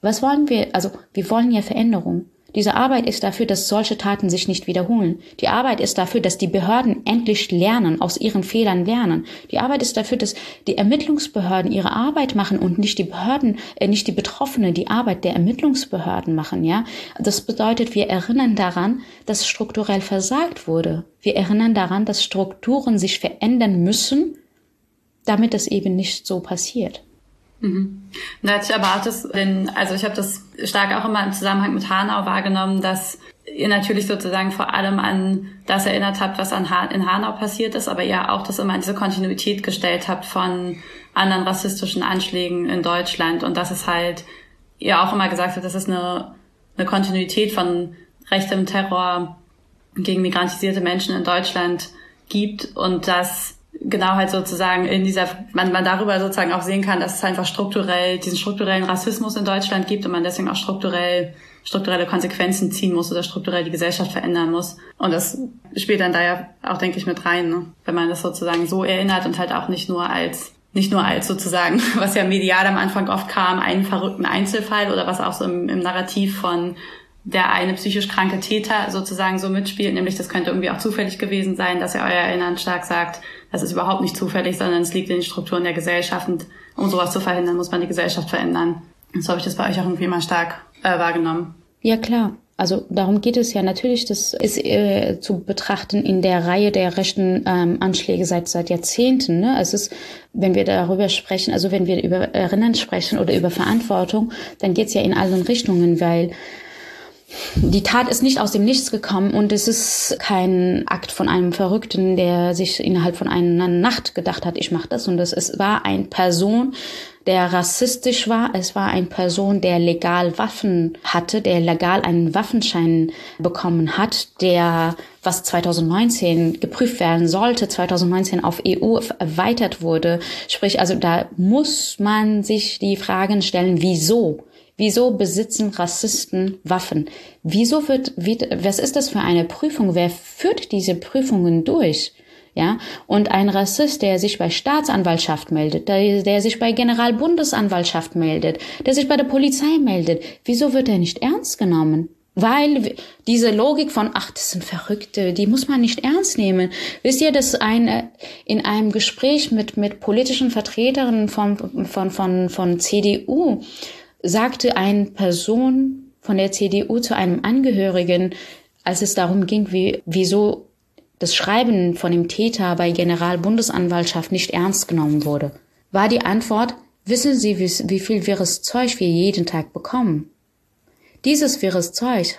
Was wollen wir? Also wir wollen ja Veränderung. Diese Arbeit ist dafür, dass solche Taten sich nicht wiederholen. Die Arbeit ist dafür, dass die Behörden endlich lernen, aus ihren Fehlern lernen. Die Arbeit ist dafür, dass die Ermittlungsbehörden ihre Arbeit machen und nicht die Behörden, äh, nicht die Betroffenen die Arbeit der Ermittlungsbehörden machen, ja. Das bedeutet, wir erinnern daran, dass strukturell versagt wurde. Wir erinnern daran, dass Strukturen sich verändern müssen, damit es eben nicht so passiert. Mhm. Da hatte ich aber auch das, denn, also ich habe das stark auch immer im Zusammenhang mit Hanau wahrgenommen, dass ihr natürlich sozusagen vor allem an das erinnert habt, was an ha in Hanau passiert ist, aber ihr auch das immer an diese Kontinuität gestellt habt von anderen rassistischen Anschlägen in Deutschland und dass es halt ihr auch immer gesagt habt, dass es eine, eine Kontinuität von rechtem Terror gegen migrantisierte Menschen in Deutschland gibt und dass genau halt sozusagen in dieser, man, man darüber sozusagen auch sehen kann, dass es einfach strukturell, diesen strukturellen Rassismus in Deutschland gibt und man deswegen auch strukturell, strukturelle Konsequenzen ziehen muss oder strukturell die Gesellschaft verändern muss. Und das spielt dann da ja auch, denke ich, mit rein, ne? wenn man das sozusagen so erinnert und halt auch nicht nur als nicht nur als sozusagen, <laughs> was ja medial am Anfang oft kam, einen verrückten Einzelfall oder was auch so im, im Narrativ von der eine psychisch kranke Täter sozusagen so mitspielt, nämlich das könnte irgendwie auch zufällig gewesen sein, dass er euer Erinnern stark sagt, das ist überhaupt nicht zufällig, sondern es liegt in den Strukturen der Gesellschaft und um sowas zu verhindern, muss man die Gesellschaft verändern. Und so habe ich das bei euch auch irgendwie mal stark äh, wahrgenommen. Ja, klar. Also darum geht es ja natürlich, das ist äh, zu betrachten in der Reihe der rechten ähm, Anschläge seit seit Jahrzehnten. Ne? Es ist, wenn wir darüber sprechen, also wenn wir über Erinnern sprechen oder über Verantwortung, dann geht es ja in allen Richtungen, weil die Tat ist nicht aus dem Nichts gekommen und es ist kein Akt von einem Verrückten, der sich innerhalb von einer Nacht gedacht hat, ich mache das. Und es war eine Person, der rassistisch war. Es war eine Person, der legal Waffen hatte, der legal einen Waffenschein bekommen hat, der was 2019 geprüft werden sollte, 2019 auf EU erweitert wurde. Sprich, also da muss man sich die Fragen stellen, wieso? Wieso besitzen Rassisten Waffen? Wieso wird, wie, was ist das für eine Prüfung? Wer führt diese Prüfungen durch? Ja, und ein Rassist, der sich bei Staatsanwaltschaft meldet, der, der sich bei Generalbundesanwaltschaft meldet, der sich bei der Polizei meldet, wieso wird er nicht ernst genommen? Weil diese Logik von, ach, das sind Verrückte, die muss man nicht ernst nehmen. Wisst ihr, dass eine, in einem Gespräch mit, mit politischen Vertreterinnen von, von, von, von CDU sagte eine Person von der CDU zu einem Angehörigen, als es darum ging, wie, wieso das Schreiben von dem Täter bei Generalbundesanwaltschaft nicht ernst genommen wurde, war die Antwort, wissen Sie, wie, wie viel wirres Zeug wir jeden Tag bekommen? Dieses wirres Zeug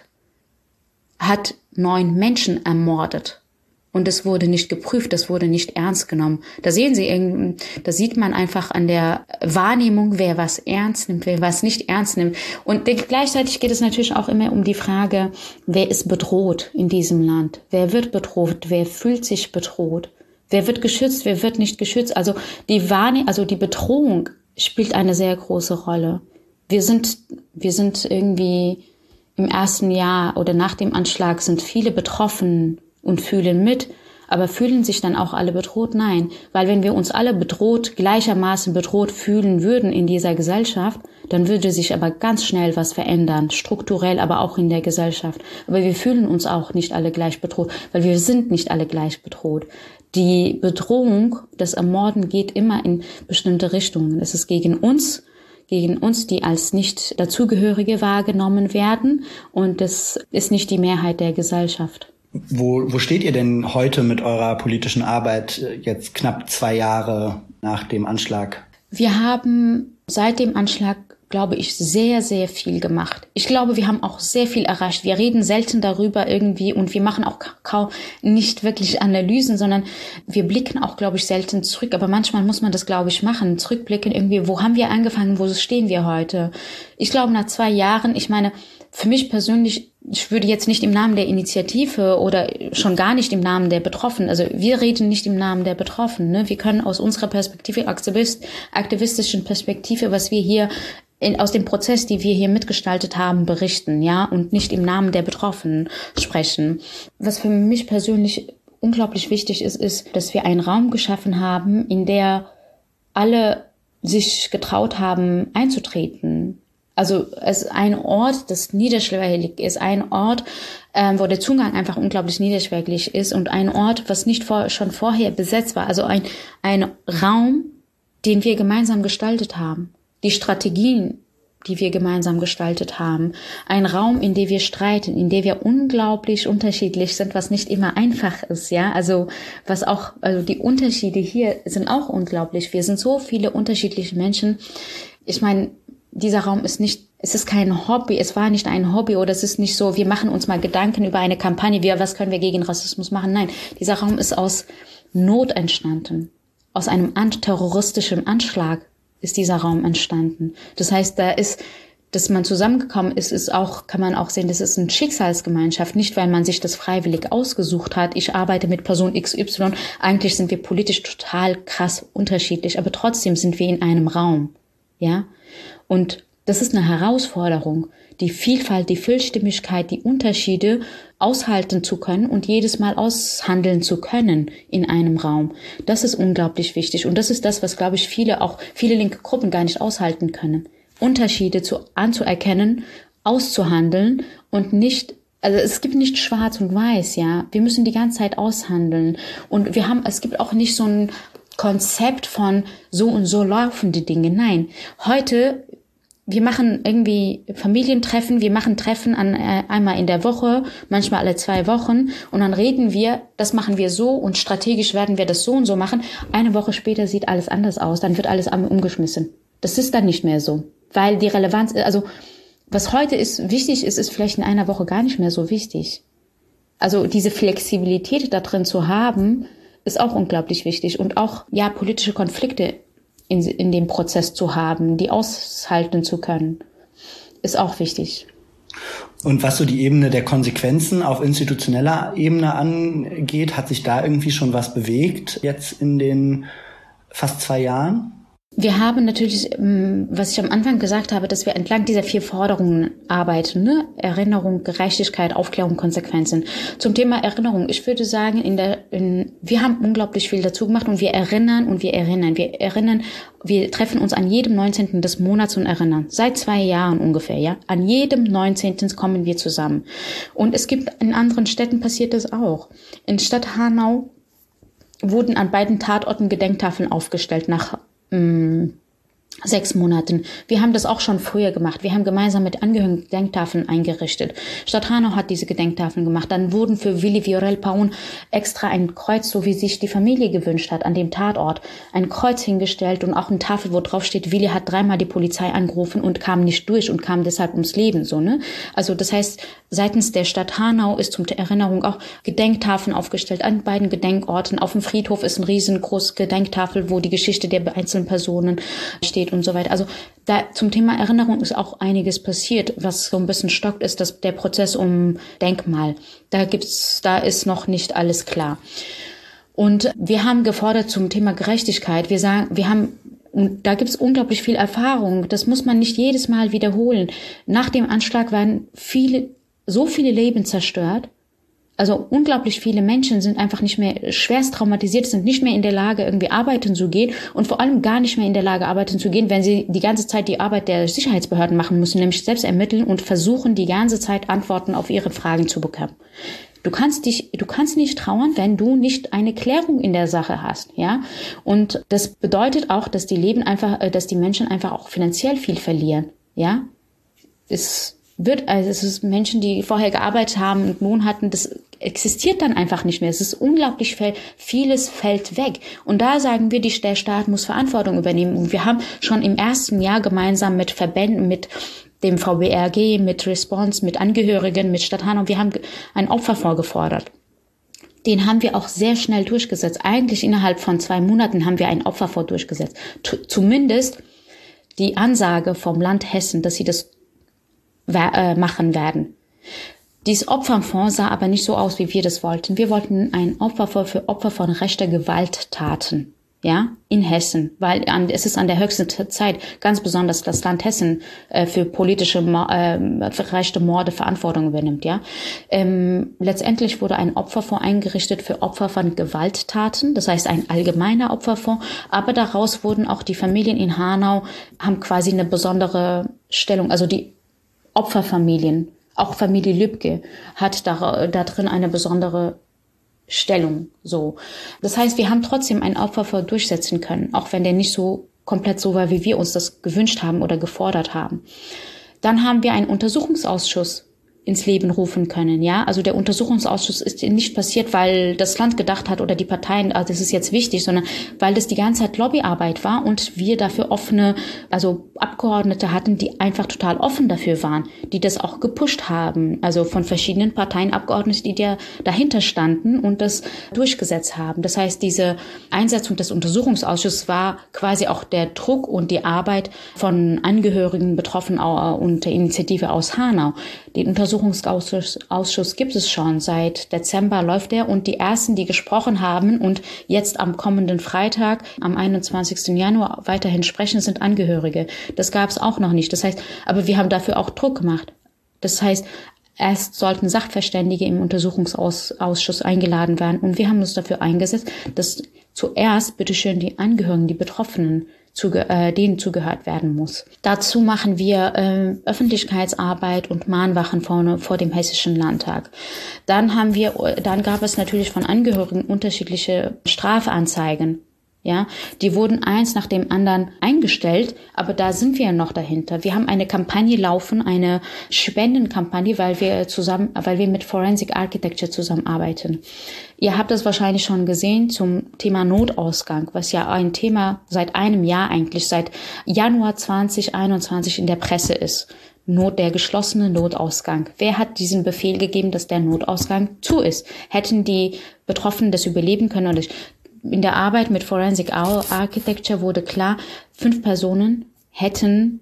hat neun Menschen ermordet. Und es wurde nicht geprüft, es wurde nicht ernst genommen. Da sehen Sie, da sieht man einfach an der Wahrnehmung, wer was ernst nimmt, wer was nicht ernst nimmt. Und gleichzeitig geht es natürlich auch immer um die Frage, wer ist bedroht in diesem Land? Wer wird bedroht? Wer fühlt sich bedroht? Wer wird geschützt? Wer wird nicht geschützt? Also die Wahrnehmung, also die Bedrohung spielt eine sehr große Rolle. Wir sind, wir sind irgendwie im ersten Jahr oder nach dem Anschlag sind viele betroffen und fühlen mit, aber fühlen sich dann auch alle bedroht? Nein, weil wenn wir uns alle bedroht, gleichermaßen bedroht fühlen würden in dieser Gesellschaft, dann würde sich aber ganz schnell was verändern, strukturell, aber auch in der Gesellschaft. Aber wir fühlen uns auch nicht alle gleich bedroht, weil wir sind nicht alle gleich bedroht. die Bedrohung, das Ermorden geht immer in bestimmte Richtungen. Es ist gegen uns, gegen uns, die als nicht dazugehörige wahrgenommen werden. Und es ist nicht die Mehrheit der Gesellschaft. Wo, wo steht ihr denn heute mit eurer politischen Arbeit jetzt knapp zwei Jahre nach dem Anschlag? Wir haben seit dem Anschlag glaube ich, sehr, sehr viel gemacht. Ich glaube, wir haben auch sehr viel erreicht. Wir reden selten darüber irgendwie und wir machen auch kaum nicht wirklich Analysen, sondern wir blicken auch, glaube ich, selten zurück. Aber manchmal muss man das, glaube ich, machen. Zurückblicken irgendwie, wo haben wir angefangen, wo stehen wir heute? Ich glaube, nach zwei Jahren, ich meine, für mich persönlich, ich würde jetzt nicht im Namen der Initiative oder schon gar nicht im Namen der Betroffenen, also wir reden nicht im Namen der Betroffenen. Ne? Wir können aus unserer Perspektive, Aktivist, aktivistischen Perspektive, was wir hier in, aus dem Prozess, die wir hier mitgestaltet haben, berichten, ja, und nicht im Namen der Betroffenen sprechen. Was für mich persönlich unglaublich wichtig ist, ist, dass wir einen Raum geschaffen haben, in der alle sich getraut haben, einzutreten. Also es ist ein Ort, das niederschwellig ist, ein Ort, ähm, wo der Zugang einfach unglaublich niederschwellig ist und ein Ort, was nicht vor, schon vorher besetzt war. Also ein, ein Raum, den wir gemeinsam gestaltet haben die Strategien, die wir gemeinsam gestaltet haben, ein Raum, in dem wir streiten, in dem wir unglaublich unterschiedlich sind, was nicht immer einfach ist, ja, also was auch, also die Unterschiede hier sind auch unglaublich. Wir sind so viele unterschiedliche Menschen. Ich meine, dieser Raum ist nicht, es ist kein Hobby, es war nicht ein Hobby oder es ist nicht so, wir machen uns mal Gedanken über eine Kampagne, wir, was können wir gegen Rassismus machen? Nein, dieser Raum ist aus Not entstanden, aus einem terroristischen Anschlag ist dieser Raum entstanden. Das heißt, da ist, dass man zusammengekommen ist, ist auch, kann man auch sehen, das ist eine Schicksalsgemeinschaft, nicht weil man sich das freiwillig ausgesucht hat. Ich arbeite mit Person XY. Eigentlich sind wir politisch total krass unterschiedlich, aber trotzdem sind wir in einem Raum. Ja? Und das ist eine Herausforderung, die Vielfalt, die Vielstimmigkeit, die Unterschiede aushalten zu können und jedes Mal aushandeln zu können in einem Raum. Das ist unglaublich wichtig und das ist das, was glaube ich viele auch viele linke Gruppen gar nicht aushalten können. Unterschiede zu anzuerkennen, auszuhandeln und nicht also es gibt nicht schwarz und weiß, ja. Wir müssen die ganze Zeit aushandeln und wir haben es gibt auch nicht so ein Konzept von so und so laufen die Dinge. Nein, heute wir machen irgendwie Familientreffen, wir machen Treffen an, äh, einmal in der Woche, manchmal alle zwei Wochen und dann reden wir, das machen wir so und strategisch werden wir das so und so machen. Eine Woche später sieht alles anders aus, dann wird alles umgeschmissen. Das ist dann nicht mehr so, weil die Relevanz, also was heute ist wichtig ist, ist vielleicht in einer Woche gar nicht mehr so wichtig. Also diese Flexibilität da drin zu haben, ist auch unglaublich wichtig und auch ja politische Konflikte in, in dem Prozess zu haben, die aushalten zu können, ist auch wichtig. Und was so die Ebene der Konsequenzen auf institutioneller Ebene angeht, hat sich da irgendwie schon was bewegt jetzt in den fast zwei Jahren? Wir haben natürlich, ähm, was ich am Anfang gesagt habe, dass wir entlang dieser vier Forderungen arbeiten. Ne? Erinnerung, Gerechtigkeit, Aufklärung, Konsequenzen. Zum Thema Erinnerung. Ich würde sagen, in der, in, wir haben unglaublich viel dazu gemacht und wir erinnern und wir erinnern. Wir erinnern, wir treffen uns an jedem 19. des Monats und erinnern. Seit zwei Jahren ungefähr, ja. An jedem 19. kommen wir zusammen. Und es gibt in anderen Städten passiert das auch. In Stadt Hanau wurden an beiden Tatorten Gedenktafeln aufgestellt nach 嗯 sechs Monaten. Wir haben das auch schon früher gemacht. Wir haben gemeinsam mit Angehörigen Gedenktafeln eingerichtet. Stadt Hanau hat diese Gedenktafeln gemacht. Dann wurden für Willi Viorel Paun extra ein Kreuz, so wie sich die Familie gewünscht hat, an dem Tatort, ein Kreuz hingestellt und auch eine Tafel, wo drauf steht, Willi hat dreimal die Polizei angerufen und kam nicht durch und kam deshalb ums Leben, so, ne? Also, das heißt, seitens der Stadt Hanau ist zum Erinnerung auch Gedenktafeln aufgestellt an beiden Gedenkorten. Auf dem Friedhof ist ein riesengroßes Gedenktafel, wo die Geschichte der einzelnen Personen steht und so weiter. Also da zum Thema Erinnerung ist auch einiges passiert. Was so ein bisschen stockt, ist dass der Prozess um Denkmal. Da gibt's, da ist noch nicht alles klar. Und wir haben gefordert zum Thema Gerechtigkeit. Wir sagen, wir haben und da gibt es unglaublich viel Erfahrung. Das muss man nicht jedes Mal wiederholen. Nach dem Anschlag waren viele, so viele Leben zerstört. Also unglaublich viele Menschen sind einfach nicht mehr schwerst traumatisiert, sind nicht mehr in der Lage, irgendwie arbeiten zu gehen und vor allem gar nicht mehr in der Lage, arbeiten zu gehen, wenn sie die ganze Zeit die Arbeit der Sicherheitsbehörden machen müssen, nämlich selbst ermitteln und versuchen, die ganze Zeit Antworten auf ihre Fragen zu bekommen. Du kannst dich, du kannst nicht trauern, wenn du nicht eine Klärung in der Sache hast, ja. Und das bedeutet auch, dass die Leben einfach, äh, dass die Menschen einfach auch finanziell viel verlieren, ja. Es wird, also es ist Menschen, die vorher gearbeitet haben und Lohn hatten, das existiert dann einfach nicht mehr. Es ist unglaublich viel, vieles fällt weg. Und da sagen wir, die, der Staat muss Verantwortung übernehmen. Und wir haben schon im ersten Jahr gemeinsam mit Verbänden, mit dem VBRG, mit Response, mit Angehörigen, mit Stadt Hanau, wir haben ein Opfer gefordert. Den haben wir auch sehr schnell durchgesetzt. Eigentlich innerhalb von zwei Monaten haben wir ein Opfer durchgesetzt. T zumindest die Ansage vom Land Hessen, dass sie das machen werden. Dies Opferfonds sah aber nicht so aus, wie wir das wollten. Wir wollten ein Opferfonds für Opfer von rechter Gewalttaten. Ja, in Hessen, weil an, es ist an der höchsten Zeit ganz besonders das Land Hessen äh, für politische äh, für rechte Morde Verantwortung übernimmt. Ja, ähm, letztendlich wurde ein Opferfonds eingerichtet für Opfer von Gewalttaten, das heißt ein allgemeiner Opferfonds, aber daraus wurden auch die Familien in Hanau haben quasi eine besondere Stellung, also die Opferfamilien, auch Familie Lübcke hat da, da drin eine besondere Stellung, so. Das heißt, wir haben trotzdem ein Opfer durchsetzen können, auch wenn der nicht so komplett so war, wie wir uns das gewünscht haben oder gefordert haben. Dann haben wir einen Untersuchungsausschuss ins Leben rufen können. Ja, also der Untersuchungsausschuss ist nicht passiert, weil das Land gedacht hat oder die Parteien, also das ist jetzt wichtig, sondern weil das die ganze Zeit Lobbyarbeit war und wir dafür offene, also Abgeordnete hatten, die einfach total offen dafür waren, die das auch gepusht haben. Also von verschiedenen Parteien Abgeordnete, die da dahinter standen und das durchgesetzt haben. Das heißt, diese Einsetzung des Untersuchungsausschusses war quasi auch der Druck und die Arbeit von Angehörigen betroffen und der Initiative aus Hanau. Den Untersuchungsausschuss gibt es schon. Seit Dezember läuft er und die ersten, die gesprochen haben und jetzt am kommenden Freitag, am 21. Januar weiterhin sprechen, sind Angehörige. Das gab es auch noch nicht. Das heißt, aber wir haben dafür auch Druck gemacht. Das heißt, Erst sollten Sachverständige im Untersuchungsausschuss eingeladen werden und wir haben uns dafür eingesetzt, dass zuerst bitteschön die Angehörigen, die Betroffenen zuge äh, denen zugehört werden muss. Dazu machen wir äh, Öffentlichkeitsarbeit und Mahnwachen vorne vor dem Hessischen Landtag. Dann haben wir, dann gab es natürlich von Angehörigen unterschiedliche Strafanzeigen ja, die wurden eins nach dem anderen eingestellt, aber da sind wir noch dahinter. Wir haben eine Kampagne laufen, eine Spendenkampagne, weil wir zusammen, weil wir mit Forensic Architecture zusammenarbeiten. Ihr habt das wahrscheinlich schon gesehen zum Thema Notausgang, was ja ein Thema seit einem Jahr eigentlich, seit Januar 2021 in der Presse ist. Not, der geschlossene Notausgang. Wer hat diesen Befehl gegeben, dass der Notausgang zu ist? Hätten die Betroffenen das überleben können oder nicht? In der Arbeit mit Forensic Architecture wurde klar, fünf Personen hätten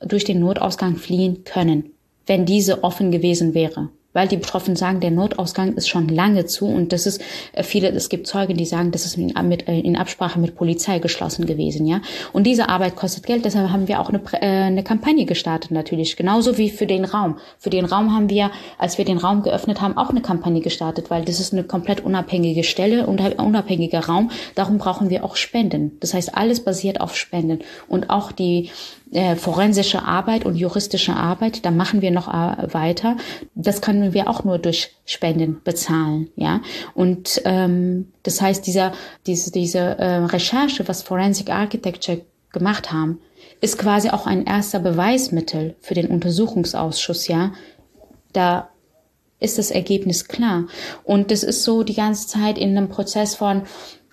durch den Notausgang fliehen können, wenn diese offen gewesen wäre weil die Betroffenen sagen, der Notausgang ist schon lange zu und das ist äh, viele, es gibt Zeugen, die sagen, das ist in, mit, äh, in Absprache mit Polizei geschlossen gewesen, ja. Und diese Arbeit kostet Geld, deshalb haben wir auch eine, äh, eine Kampagne gestartet natürlich, genauso wie für den Raum. Für den Raum haben wir, als wir den Raum geöffnet haben, auch eine Kampagne gestartet, weil das ist eine komplett unabhängige Stelle und unabhängiger Raum. Darum brauchen wir auch Spenden. Das heißt, alles basiert auf Spenden und auch die äh, forensische Arbeit und juristische Arbeit, da machen wir noch äh, weiter. Das können wir auch nur durch Spenden bezahlen, ja. Und ähm, das heißt, dieser, diese, diese äh, Recherche, was Forensic Architecture gemacht haben, ist quasi auch ein erster Beweismittel für den Untersuchungsausschuss, ja. Da ist das Ergebnis klar. Und das ist so die ganze Zeit in einem Prozess von,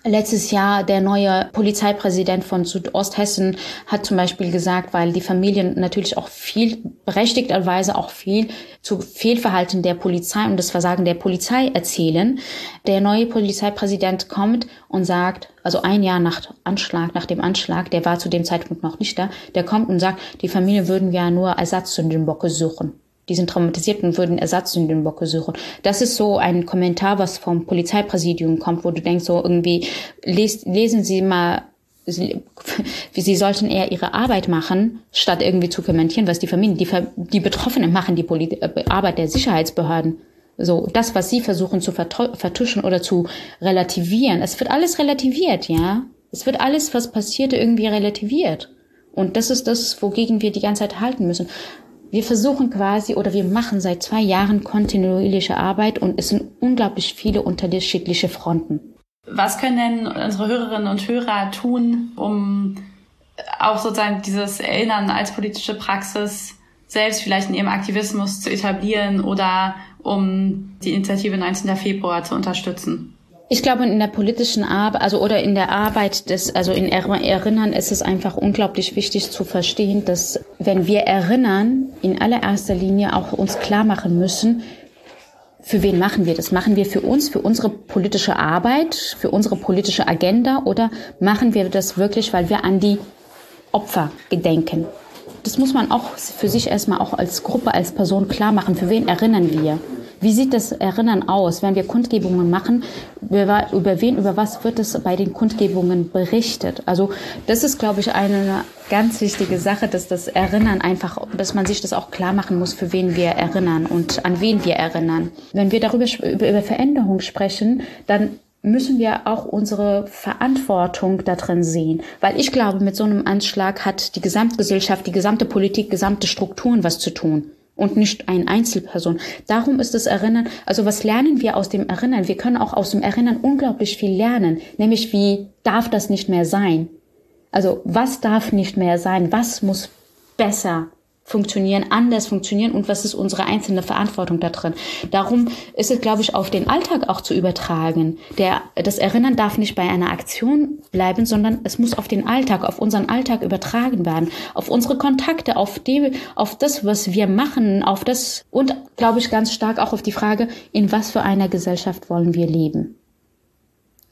Letztes Jahr der neue Polizeipräsident von Südosthessen hat zum Beispiel gesagt, weil die Familien natürlich auch viel, berechtigterweise auch viel zu Fehlverhalten der Polizei und das Versagen der Polizei erzählen. Der neue Polizeipräsident kommt und sagt, also ein Jahr nach Anschlag, nach dem Anschlag, der war zu dem Zeitpunkt noch nicht da, der kommt und sagt, die Familie würden ja nur Ersatzzündenbocke suchen die sind traumatisiert und würden Ersatz in den Bocke suchen. Das ist so ein Kommentar, was vom Polizeipräsidium kommt, wo du denkst, so irgendwie, les, lesen Sie mal, Sie, <laughs> Sie sollten eher Ihre Arbeit machen, statt irgendwie zu kommentieren, was die Familien, die, die Betroffenen machen, die Polit äh, Arbeit der Sicherheitsbehörden. So, das, was sie versuchen zu vertuschen oder zu relativieren, es wird alles relativiert, ja. Es wird alles, was passierte, irgendwie relativiert. Und das ist das, wogegen wir die ganze Zeit halten müssen. Wir versuchen quasi oder wir machen seit zwei Jahren kontinuierliche Arbeit und es sind unglaublich viele unterschiedliche Fronten. Was können denn unsere Hörerinnen und Hörer tun, um auch sozusagen dieses Erinnern als politische Praxis selbst vielleicht in ihrem Aktivismus zu etablieren oder um die Initiative 19. Februar zu unterstützen? Ich glaube, in der politischen Arbeit, also oder in der Arbeit des, also in Erinnern ist es einfach unglaublich wichtig zu verstehen, dass wenn wir erinnern, in allererster Linie auch uns klar machen müssen, für wen machen wir das? Machen wir für uns, für unsere politische Arbeit, für unsere politische Agenda oder machen wir das wirklich, weil wir an die Opfer gedenken? Das muss man auch für sich erstmal auch als Gruppe, als Person klar machen. Für wen erinnern wir? Wie sieht das Erinnern aus, wenn wir Kundgebungen machen? Über, über wen, über was wird es bei den Kundgebungen berichtet? Also das ist, glaube ich, eine ganz wichtige Sache, dass das Erinnern einfach, dass man sich das auch klar machen muss, für wen wir erinnern und an wen wir erinnern. Wenn wir darüber über, Veränderung sprechen, dann müssen wir auch unsere Verantwortung darin sehen. Weil ich glaube, mit so einem Anschlag hat die Gesamtgesellschaft, die gesamte Politik, gesamte Strukturen was zu tun und nicht eine Einzelperson. Darum ist das Erinnern, also was lernen wir aus dem Erinnern? Wir können auch aus dem Erinnern unglaublich viel lernen, nämlich wie darf das nicht mehr sein? Also was darf nicht mehr sein? Was muss besser funktionieren, anders funktionieren und was ist unsere einzelne Verantwortung da drin. Darum ist es, glaube ich, auf den Alltag auch zu übertragen. Der, das Erinnern darf nicht bei einer Aktion bleiben, sondern es muss auf den Alltag, auf unseren Alltag übertragen werden, auf unsere Kontakte, auf die, auf das, was wir machen, auf das und, glaube ich, ganz stark auch auf die Frage, in was für einer Gesellschaft wollen wir leben.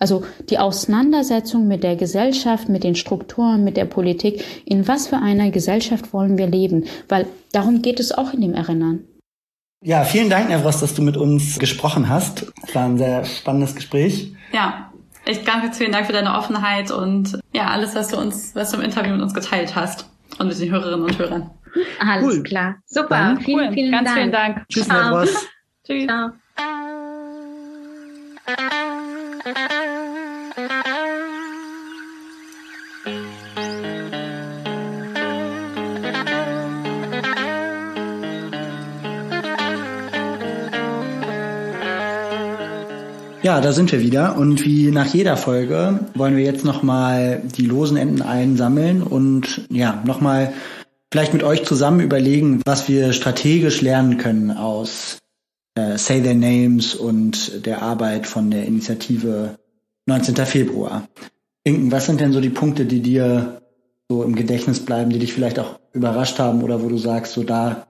Also die Auseinandersetzung mit der Gesellschaft, mit den Strukturen, mit der Politik, in was für einer Gesellschaft wollen wir leben? Weil darum geht es auch in dem Erinnern. Ja, vielen Dank, Nevros, dass du mit uns gesprochen hast. Es war ein sehr spannendes Gespräch. Ja, ich danke vielen Dank für deine Offenheit und ja, alles, was du uns, was du im Interview mit uns geteilt hast und mit den Hörerinnen und Hörern. Alles cool. klar. Super. Dann, vielen, cool. vielen Ganz Dank. vielen Dank. Tschüss, Nevros. Tschüss. Ciao. Ja, da sind wir wieder und wie nach jeder Folge wollen wir jetzt nochmal die losen Enden einsammeln und ja, nochmal vielleicht mit euch zusammen überlegen, was wir strategisch lernen können aus äh, Say Their Names und der Arbeit von der Initiative 19. Februar. Inken, was sind denn so die Punkte, die dir so im Gedächtnis bleiben, die dich vielleicht auch überrascht haben oder wo du sagst, so da,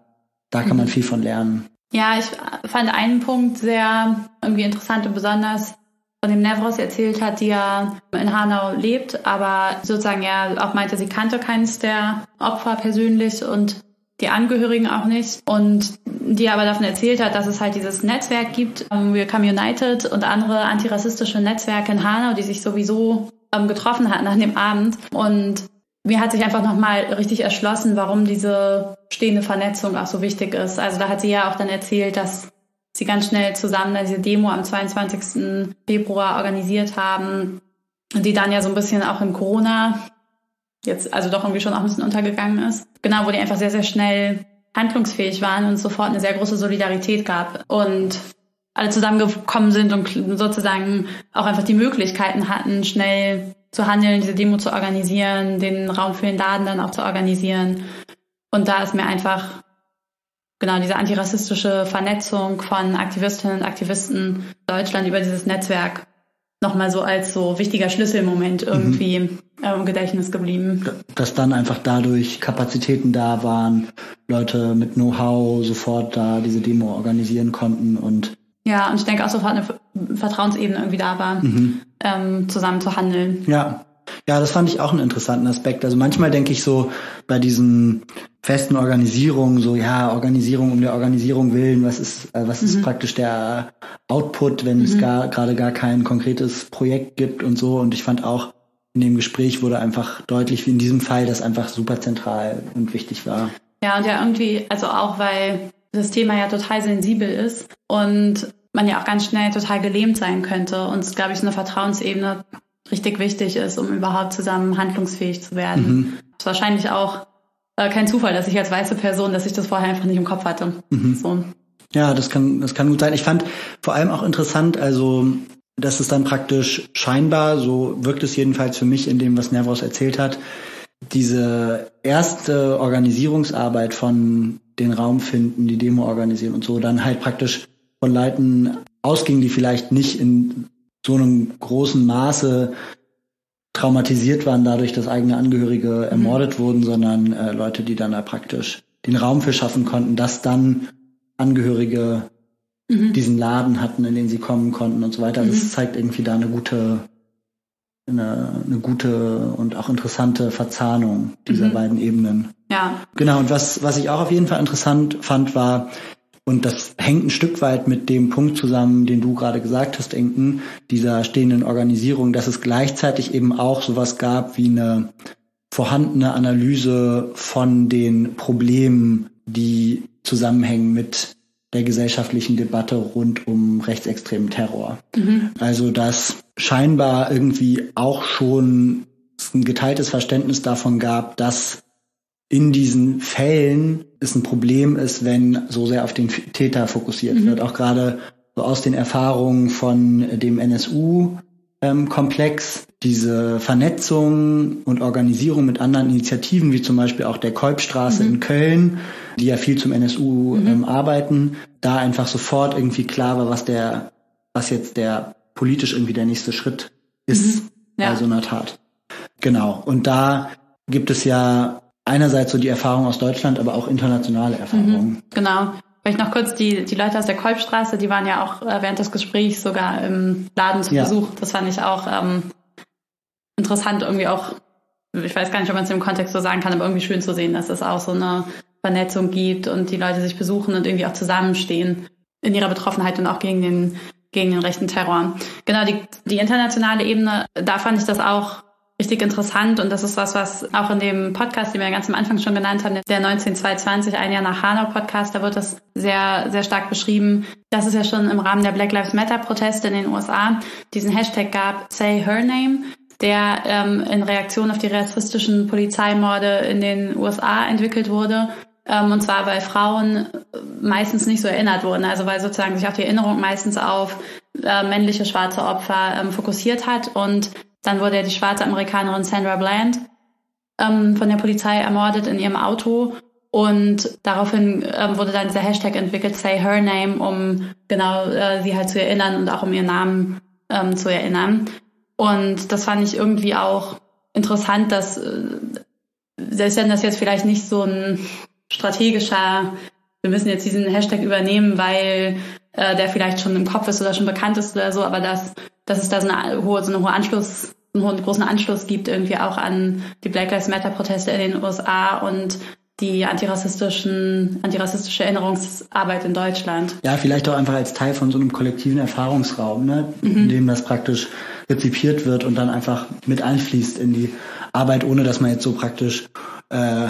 da kann man mhm. viel von lernen? Ja, ich fand einen Punkt sehr irgendwie interessant und besonders, von dem Nevros erzählt hat, die ja in Hanau lebt, aber sozusagen ja auch meinte, sie kannte keines der Opfer persönlich und die Angehörigen auch nicht. Und die aber davon erzählt hat, dass es halt dieses Netzwerk gibt, ähm, We Come United und andere antirassistische Netzwerke in Hanau, die sich sowieso ähm, getroffen hatten an dem Abend. Und mir hat sich einfach nochmal richtig erschlossen, warum diese stehende Vernetzung auch so wichtig ist. Also da hat sie ja auch dann erzählt, dass sie ganz schnell zusammen diese Demo am 22. Februar organisiert haben, die dann ja so ein bisschen auch in Corona jetzt also doch irgendwie schon auch ein bisschen untergegangen ist. Genau, wo die einfach sehr, sehr schnell handlungsfähig waren und sofort eine sehr große Solidarität gab und alle zusammengekommen sind und sozusagen auch einfach die Möglichkeiten hatten, schnell zu handeln, diese Demo zu organisieren, den Raum für den Laden dann auch zu organisieren. Und da ist mir einfach genau diese antirassistische Vernetzung von Aktivistinnen und Aktivisten Deutschland über dieses Netzwerk nochmal so als so wichtiger Schlüsselmoment irgendwie mhm. im Gedächtnis geblieben. Dass dann einfach dadurch Kapazitäten da waren, Leute mit Know-how sofort da diese Demo organisieren konnten und ja, und ich denke auch sofort eine Vertrauensebene irgendwie da war, mhm. ähm, zusammen zu handeln. Ja. Ja, das fand ich auch einen interessanten Aspekt. Also manchmal denke ich so bei diesen festen Organisierungen, so ja, Organisierung um der Organisierung willen, was ist, äh, was ist mhm. praktisch der Output, wenn mhm. es gar gerade gar kein konkretes Projekt gibt und so. Und ich fand auch in dem Gespräch wurde einfach deutlich, wie in diesem Fall, das einfach super zentral und wichtig war. Ja, und ja irgendwie, also auch weil das Thema ja total sensibel ist und man ja auch ganz schnell total gelähmt sein könnte und es, glaube ich, so eine Vertrauensebene richtig wichtig ist, um überhaupt zusammen handlungsfähig zu werden. Mhm. ist wahrscheinlich auch äh, kein Zufall, dass ich als weiße Person, dass ich das vorher einfach nicht im Kopf hatte. Mhm. So. Ja, das kann, das kann gut sein. Ich fand vor allem auch interessant, also, dass es dann praktisch scheinbar, so wirkt es jedenfalls für mich in dem, was Nervos erzählt hat, diese erste Organisierungsarbeit von den Raum finden, die Demo organisieren und so, dann halt praktisch von Leuten ausging, die vielleicht nicht in so einem großen Maße traumatisiert waren dadurch, dass eigene Angehörige ermordet mhm. wurden, sondern äh, Leute, die dann da praktisch den Raum für schaffen konnten, dass dann Angehörige mhm. diesen Laden hatten, in den sie kommen konnten und so weiter. Also mhm. Das zeigt irgendwie da eine gute, eine, eine gute und auch interessante Verzahnung dieser mhm. beiden Ebenen. Ja. Genau, und was, was ich auch auf jeden Fall interessant fand, war, und das hängt ein Stück weit mit dem Punkt zusammen, den du gerade gesagt hast, Enken, dieser stehenden Organisierung, dass es gleichzeitig eben auch sowas gab wie eine vorhandene Analyse von den Problemen, die zusammenhängen mit der gesellschaftlichen Debatte rund um rechtsextremen Terror. Mhm. Also dass scheinbar irgendwie auch schon ein geteiltes Verständnis davon gab, dass in diesen Fällen es ein Problem ist, wenn so sehr auf den Täter fokussiert mhm. wird. Auch gerade so aus den Erfahrungen von dem NSU ähm, Komplex, diese Vernetzung und Organisierung mit anderen Initiativen, wie zum Beispiel auch der Kolbstraße mhm. in Köln, die ja viel zum NSU mhm. ähm, arbeiten, da einfach sofort irgendwie klar war, was der, was jetzt der politisch irgendwie der nächste Schritt ist mhm. ja. bei so einer Tat. Genau. Und da gibt es ja einerseits so die Erfahrung aus Deutschland, aber auch internationale Erfahrungen. Mhm. Genau. Vielleicht noch kurz die, die Leute aus der Kolbstraße, die waren ja auch äh, während des Gesprächs sogar im Laden zu ja. Besuch. Das fand ich auch ähm, interessant, irgendwie auch, ich weiß gar nicht, ob man es im Kontext so sagen kann, aber irgendwie schön zu sehen, dass es auch so eine Vernetzung gibt und die Leute sich besuchen und irgendwie auch zusammenstehen in ihrer Betroffenheit und auch gegen den, gegen den rechten Terror. Genau, die, die internationale Ebene, da fand ich das auch richtig interessant und das ist was, was auch in dem Podcast, den wir ganz am Anfang schon genannt haben, der 19220, ein Jahr nach Hanau Podcast, da wird das sehr, sehr stark beschrieben, dass es ja schon im Rahmen der Black Lives Matter Proteste in den USA diesen Hashtag gab, Say Her Name, der ähm, in Reaktion auf die rassistischen Polizeimorde in den USA entwickelt wurde. Ähm, und zwar, weil Frauen meistens nicht so erinnert wurden, also weil sozusagen sich auch die Erinnerung meistens auf äh, männliche schwarze Opfer ähm, fokussiert hat und dann wurde ja die schwarze Amerikanerin Sandra Bland ähm, von der Polizei ermordet in ihrem Auto. Und daraufhin ähm, wurde dann dieser Hashtag entwickelt, Say Her Name, um genau äh, sie halt zu erinnern und auch um ihren Namen ähm, zu erinnern. Und das fand ich irgendwie auch interessant, dass äh, selbst wenn das jetzt vielleicht nicht so ein strategischer, wir müssen jetzt diesen Hashtag übernehmen, weil äh, der vielleicht schon im Kopf ist oder schon bekannt ist oder so, aber dass, dass es da so eine hohe, so eine hohe Anschluss, einen hohen, großen Anschluss gibt irgendwie auch an die Black Lives Matter Proteste in den USA und die antirassistischen, antirassistische Erinnerungsarbeit in Deutschland. Ja, vielleicht auch einfach als Teil von so einem kollektiven Erfahrungsraum, ne, mhm. in dem das praktisch rezipiert wird und dann einfach mit einfließt in die Arbeit, ohne dass man jetzt so praktisch äh,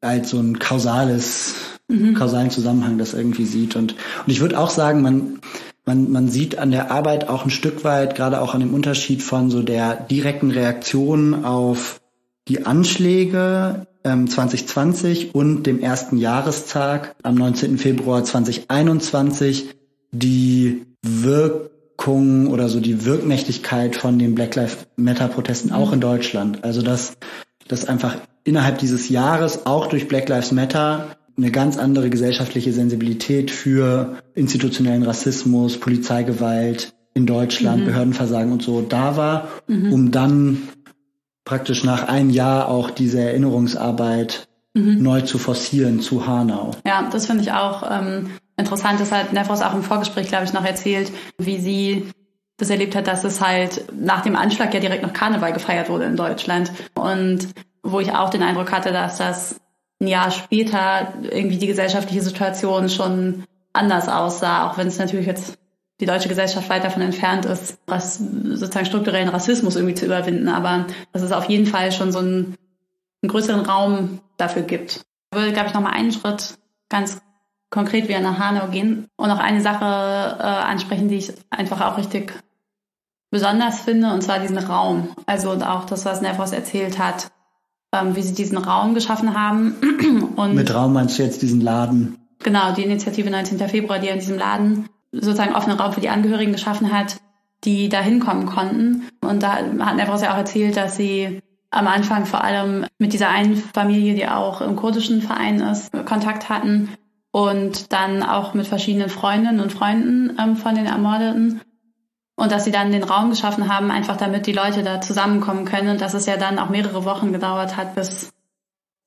als so ein kausales mhm. kausalen Zusammenhang das irgendwie sieht. Und, und ich würde auch sagen, man, man, man sieht an der Arbeit auch ein Stück weit, gerade auch an dem Unterschied von so der direkten Reaktion auf die Anschläge ähm, 2020 und dem ersten Jahrestag am 19. Februar 2021, die Wirkung oder so die Wirkmächtigkeit von den Black Lives Matter Protesten auch in Deutschland. Also dass, dass einfach innerhalb dieses Jahres auch durch Black Lives Matter eine ganz andere gesellschaftliche Sensibilität für institutionellen Rassismus, Polizeigewalt in Deutschland, mhm. Behördenversagen und so da war, mhm. um dann praktisch nach einem Jahr auch diese Erinnerungsarbeit mhm. neu zu forcieren zu Hanau. Ja, das finde ich auch ähm, interessant. Das hat Nefros auch im Vorgespräch, glaube ich, noch erzählt, wie sie das erlebt hat, dass es halt nach dem Anschlag ja direkt noch Karneval gefeiert wurde in Deutschland. Und wo ich auch den Eindruck hatte, dass das ein Jahr später irgendwie die gesellschaftliche Situation schon anders aussah, auch wenn es natürlich jetzt die deutsche Gesellschaft weit davon entfernt ist, was sozusagen strukturellen Rassismus irgendwie zu überwinden, aber dass es auf jeden Fall schon so einen, einen größeren Raum dafür gibt. Ich würde, glaube ich, noch mal einen Schritt ganz konkret wieder nach Hanau gehen und noch eine Sache äh, ansprechen, die ich einfach auch richtig besonders finde, und zwar diesen Raum. Also und auch das, was Nevros erzählt hat, ähm, wie sie diesen Raum geschaffen haben. <clears throat> und Mit Raum meinst du jetzt diesen Laden? Genau, die Initiative 19. Februar, die in diesem Laden sozusagen offenen Raum für die Angehörigen geschaffen hat, die da hinkommen konnten. Und da hat Nevros ja auch erzählt, dass sie am Anfang vor allem mit dieser einen Familie, die auch im kurdischen Verein ist, Kontakt hatten und dann auch mit verschiedenen Freundinnen und Freunden ähm, von den Ermordeten. Und dass sie dann den Raum geschaffen haben, einfach damit die Leute da zusammenkommen können und dass es ja dann auch mehrere Wochen gedauert hat, bis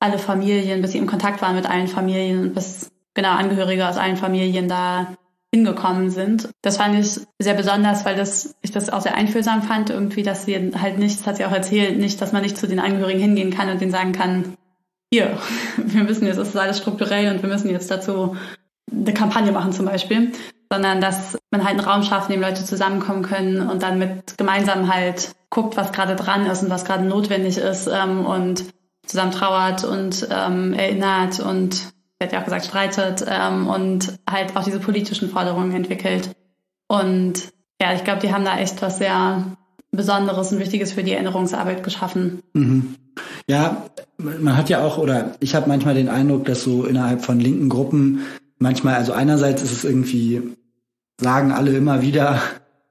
alle Familien, bis sie im Kontakt waren mit allen Familien und bis genau Angehörige aus allen Familien da hingekommen sind. Das fand ich sehr besonders, weil das, ich das auch sehr einfühlsam fand, irgendwie, dass sie halt nicht, das hat sie auch erzählt, nicht, dass man nicht zu den Angehörigen hingehen kann und denen sagen kann, hier, <laughs> wir müssen jetzt, das ist alles strukturell und wir müssen jetzt dazu eine Kampagne machen zum Beispiel, sondern dass man halt einen Raum schafft, in dem Leute zusammenkommen können und dann mit gemeinsam halt guckt, was gerade dran ist und was gerade notwendig ist ähm, und zusammen trauert und ähm, erinnert und wird ja auch gesagt, streitet ähm, und halt auch diese politischen Forderungen entwickelt. Und ja, ich glaube, die haben da echt was sehr Besonderes und Wichtiges für die Erinnerungsarbeit geschaffen. Mhm. Ja, man hat ja auch, oder ich habe manchmal den Eindruck, dass so innerhalb von linken Gruppen manchmal, also einerseits ist es irgendwie, sagen alle immer wieder,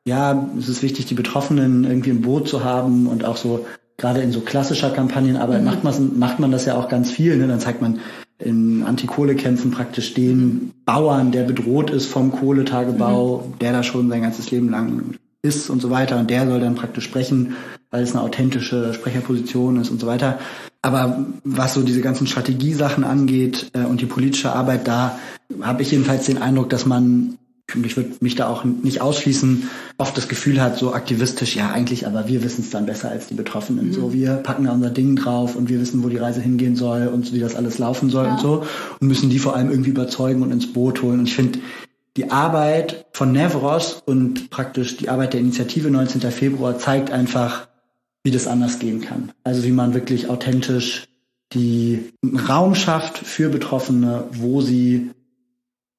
ja, es ist wichtig, die Betroffenen irgendwie im Boot zu haben und auch so, gerade in so klassischer Kampagnenarbeit mhm. macht, man, macht man das ja auch ganz viel. Ne? Dann zeigt man, in Antikohlekämpfen praktisch den Bauern, der bedroht ist vom Kohletagebau, mhm. der da schon sein ganzes Leben lang ist und so weiter. Und der soll dann praktisch sprechen, weil es eine authentische Sprecherposition ist und so weiter. Aber was so diese ganzen Strategiesachen angeht äh, und die politische Arbeit, da habe ich jedenfalls den Eindruck, dass man ich würde mich da auch nicht ausschließen, oft das Gefühl hat, so aktivistisch, ja eigentlich, aber wir wissen es dann besser als die Betroffenen. Mhm. So, wir packen da unser Ding drauf und wir wissen, wo die Reise hingehen soll und wie das alles laufen soll ja. und so und müssen die vor allem irgendwie überzeugen und ins Boot holen. Und ich finde, die Arbeit von Nevros und praktisch die Arbeit der Initiative 19. Februar zeigt einfach, wie das anders gehen kann. Also wie man wirklich authentisch die einen Raum schafft für Betroffene, wo sie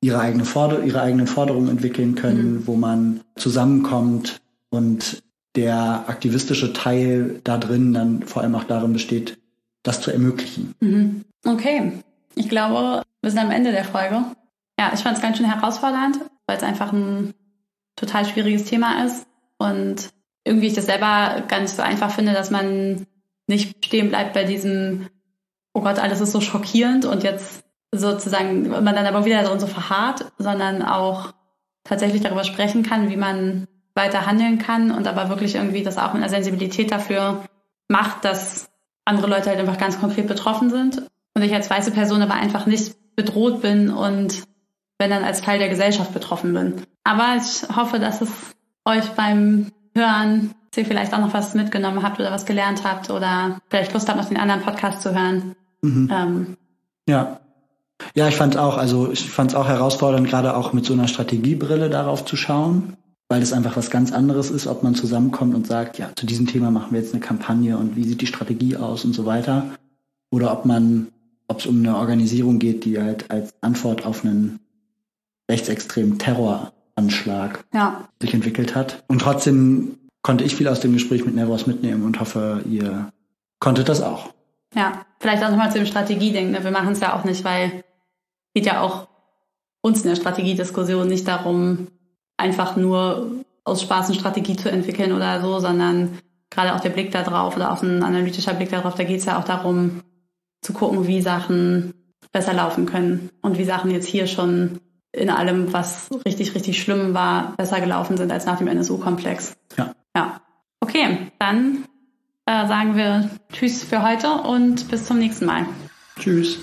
ihre, eigene Forder ihre eigenen Forderungen entwickeln können, mhm. wo man zusammenkommt und der aktivistische Teil da drin dann vor allem auch darin besteht, das zu ermöglichen. Mhm. Okay, ich glaube, wir sind am Ende der Folge. Ja, ich fand es ganz schön herausfordernd, weil es einfach ein total schwieriges Thema ist und irgendwie ich das selber ganz so einfach finde, dass man nicht stehen bleibt bei diesem, oh Gott, alles ist so schockierend und jetzt sozusagen man dann aber wieder darin so verharrt, sondern auch tatsächlich darüber sprechen kann, wie man weiter handeln kann und aber wirklich irgendwie das auch mit einer Sensibilität dafür macht, dass andere Leute halt einfach ganz konkret betroffen sind und ich als weiße Person aber einfach nicht bedroht bin und wenn dann als Teil der Gesellschaft betroffen bin. Aber ich hoffe, dass es euch beim Hören dass ihr vielleicht auch noch was mitgenommen habt oder was gelernt habt oder vielleicht Lust habt, noch den anderen Podcast zu hören. Mhm. Ähm, ja, ja, ich fand auch, also ich fand es auch herausfordernd, gerade auch mit so einer Strategiebrille darauf zu schauen, weil es einfach was ganz anderes ist, ob man zusammenkommt und sagt, ja, zu diesem Thema machen wir jetzt eine Kampagne und wie sieht die Strategie aus und so weiter. Oder ob man, ob es um eine Organisation geht, die halt als Antwort auf einen rechtsextremen Terroranschlag ja. sich entwickelt hat. Und trotzdem konnte ich viel aus dem Gespräch mit Nevros mitnehmen und hoffe, ihr konntet das auch. Ja, vielleicht auch nochmal zu dem Strategieding. Ne? Wir machen es ja auch nicht, weil geht ja auch uns in der Strategiediskussion nicht darum, einfach nur aus Spaß eine Strategie zu entwickeln oder so, sondern gerade auch der Blick da drauf oder auch ein analytischer Blick darauf, da geht es ja auch darum, zu gucken, wie Sachen besser laufen können und wie Sachen jetzt hier schon in allem, was richtig, richtig schlimm war, besser gelaufen sind als nach dem NSU-Komplex. Ja. Ja. Okay, dann äh, sagen wir Tschüss für heute und bis zum nächsten Mal. Tschüss.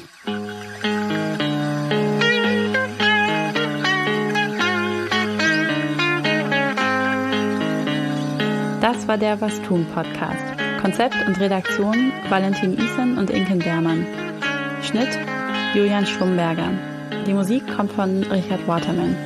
Das war der Was tun Podcast. Konzept und Redaktion Valentin Isen und Inken Bermann. Schnitt Julian Schlumberger. Die Musik kommt von Richard Waterman.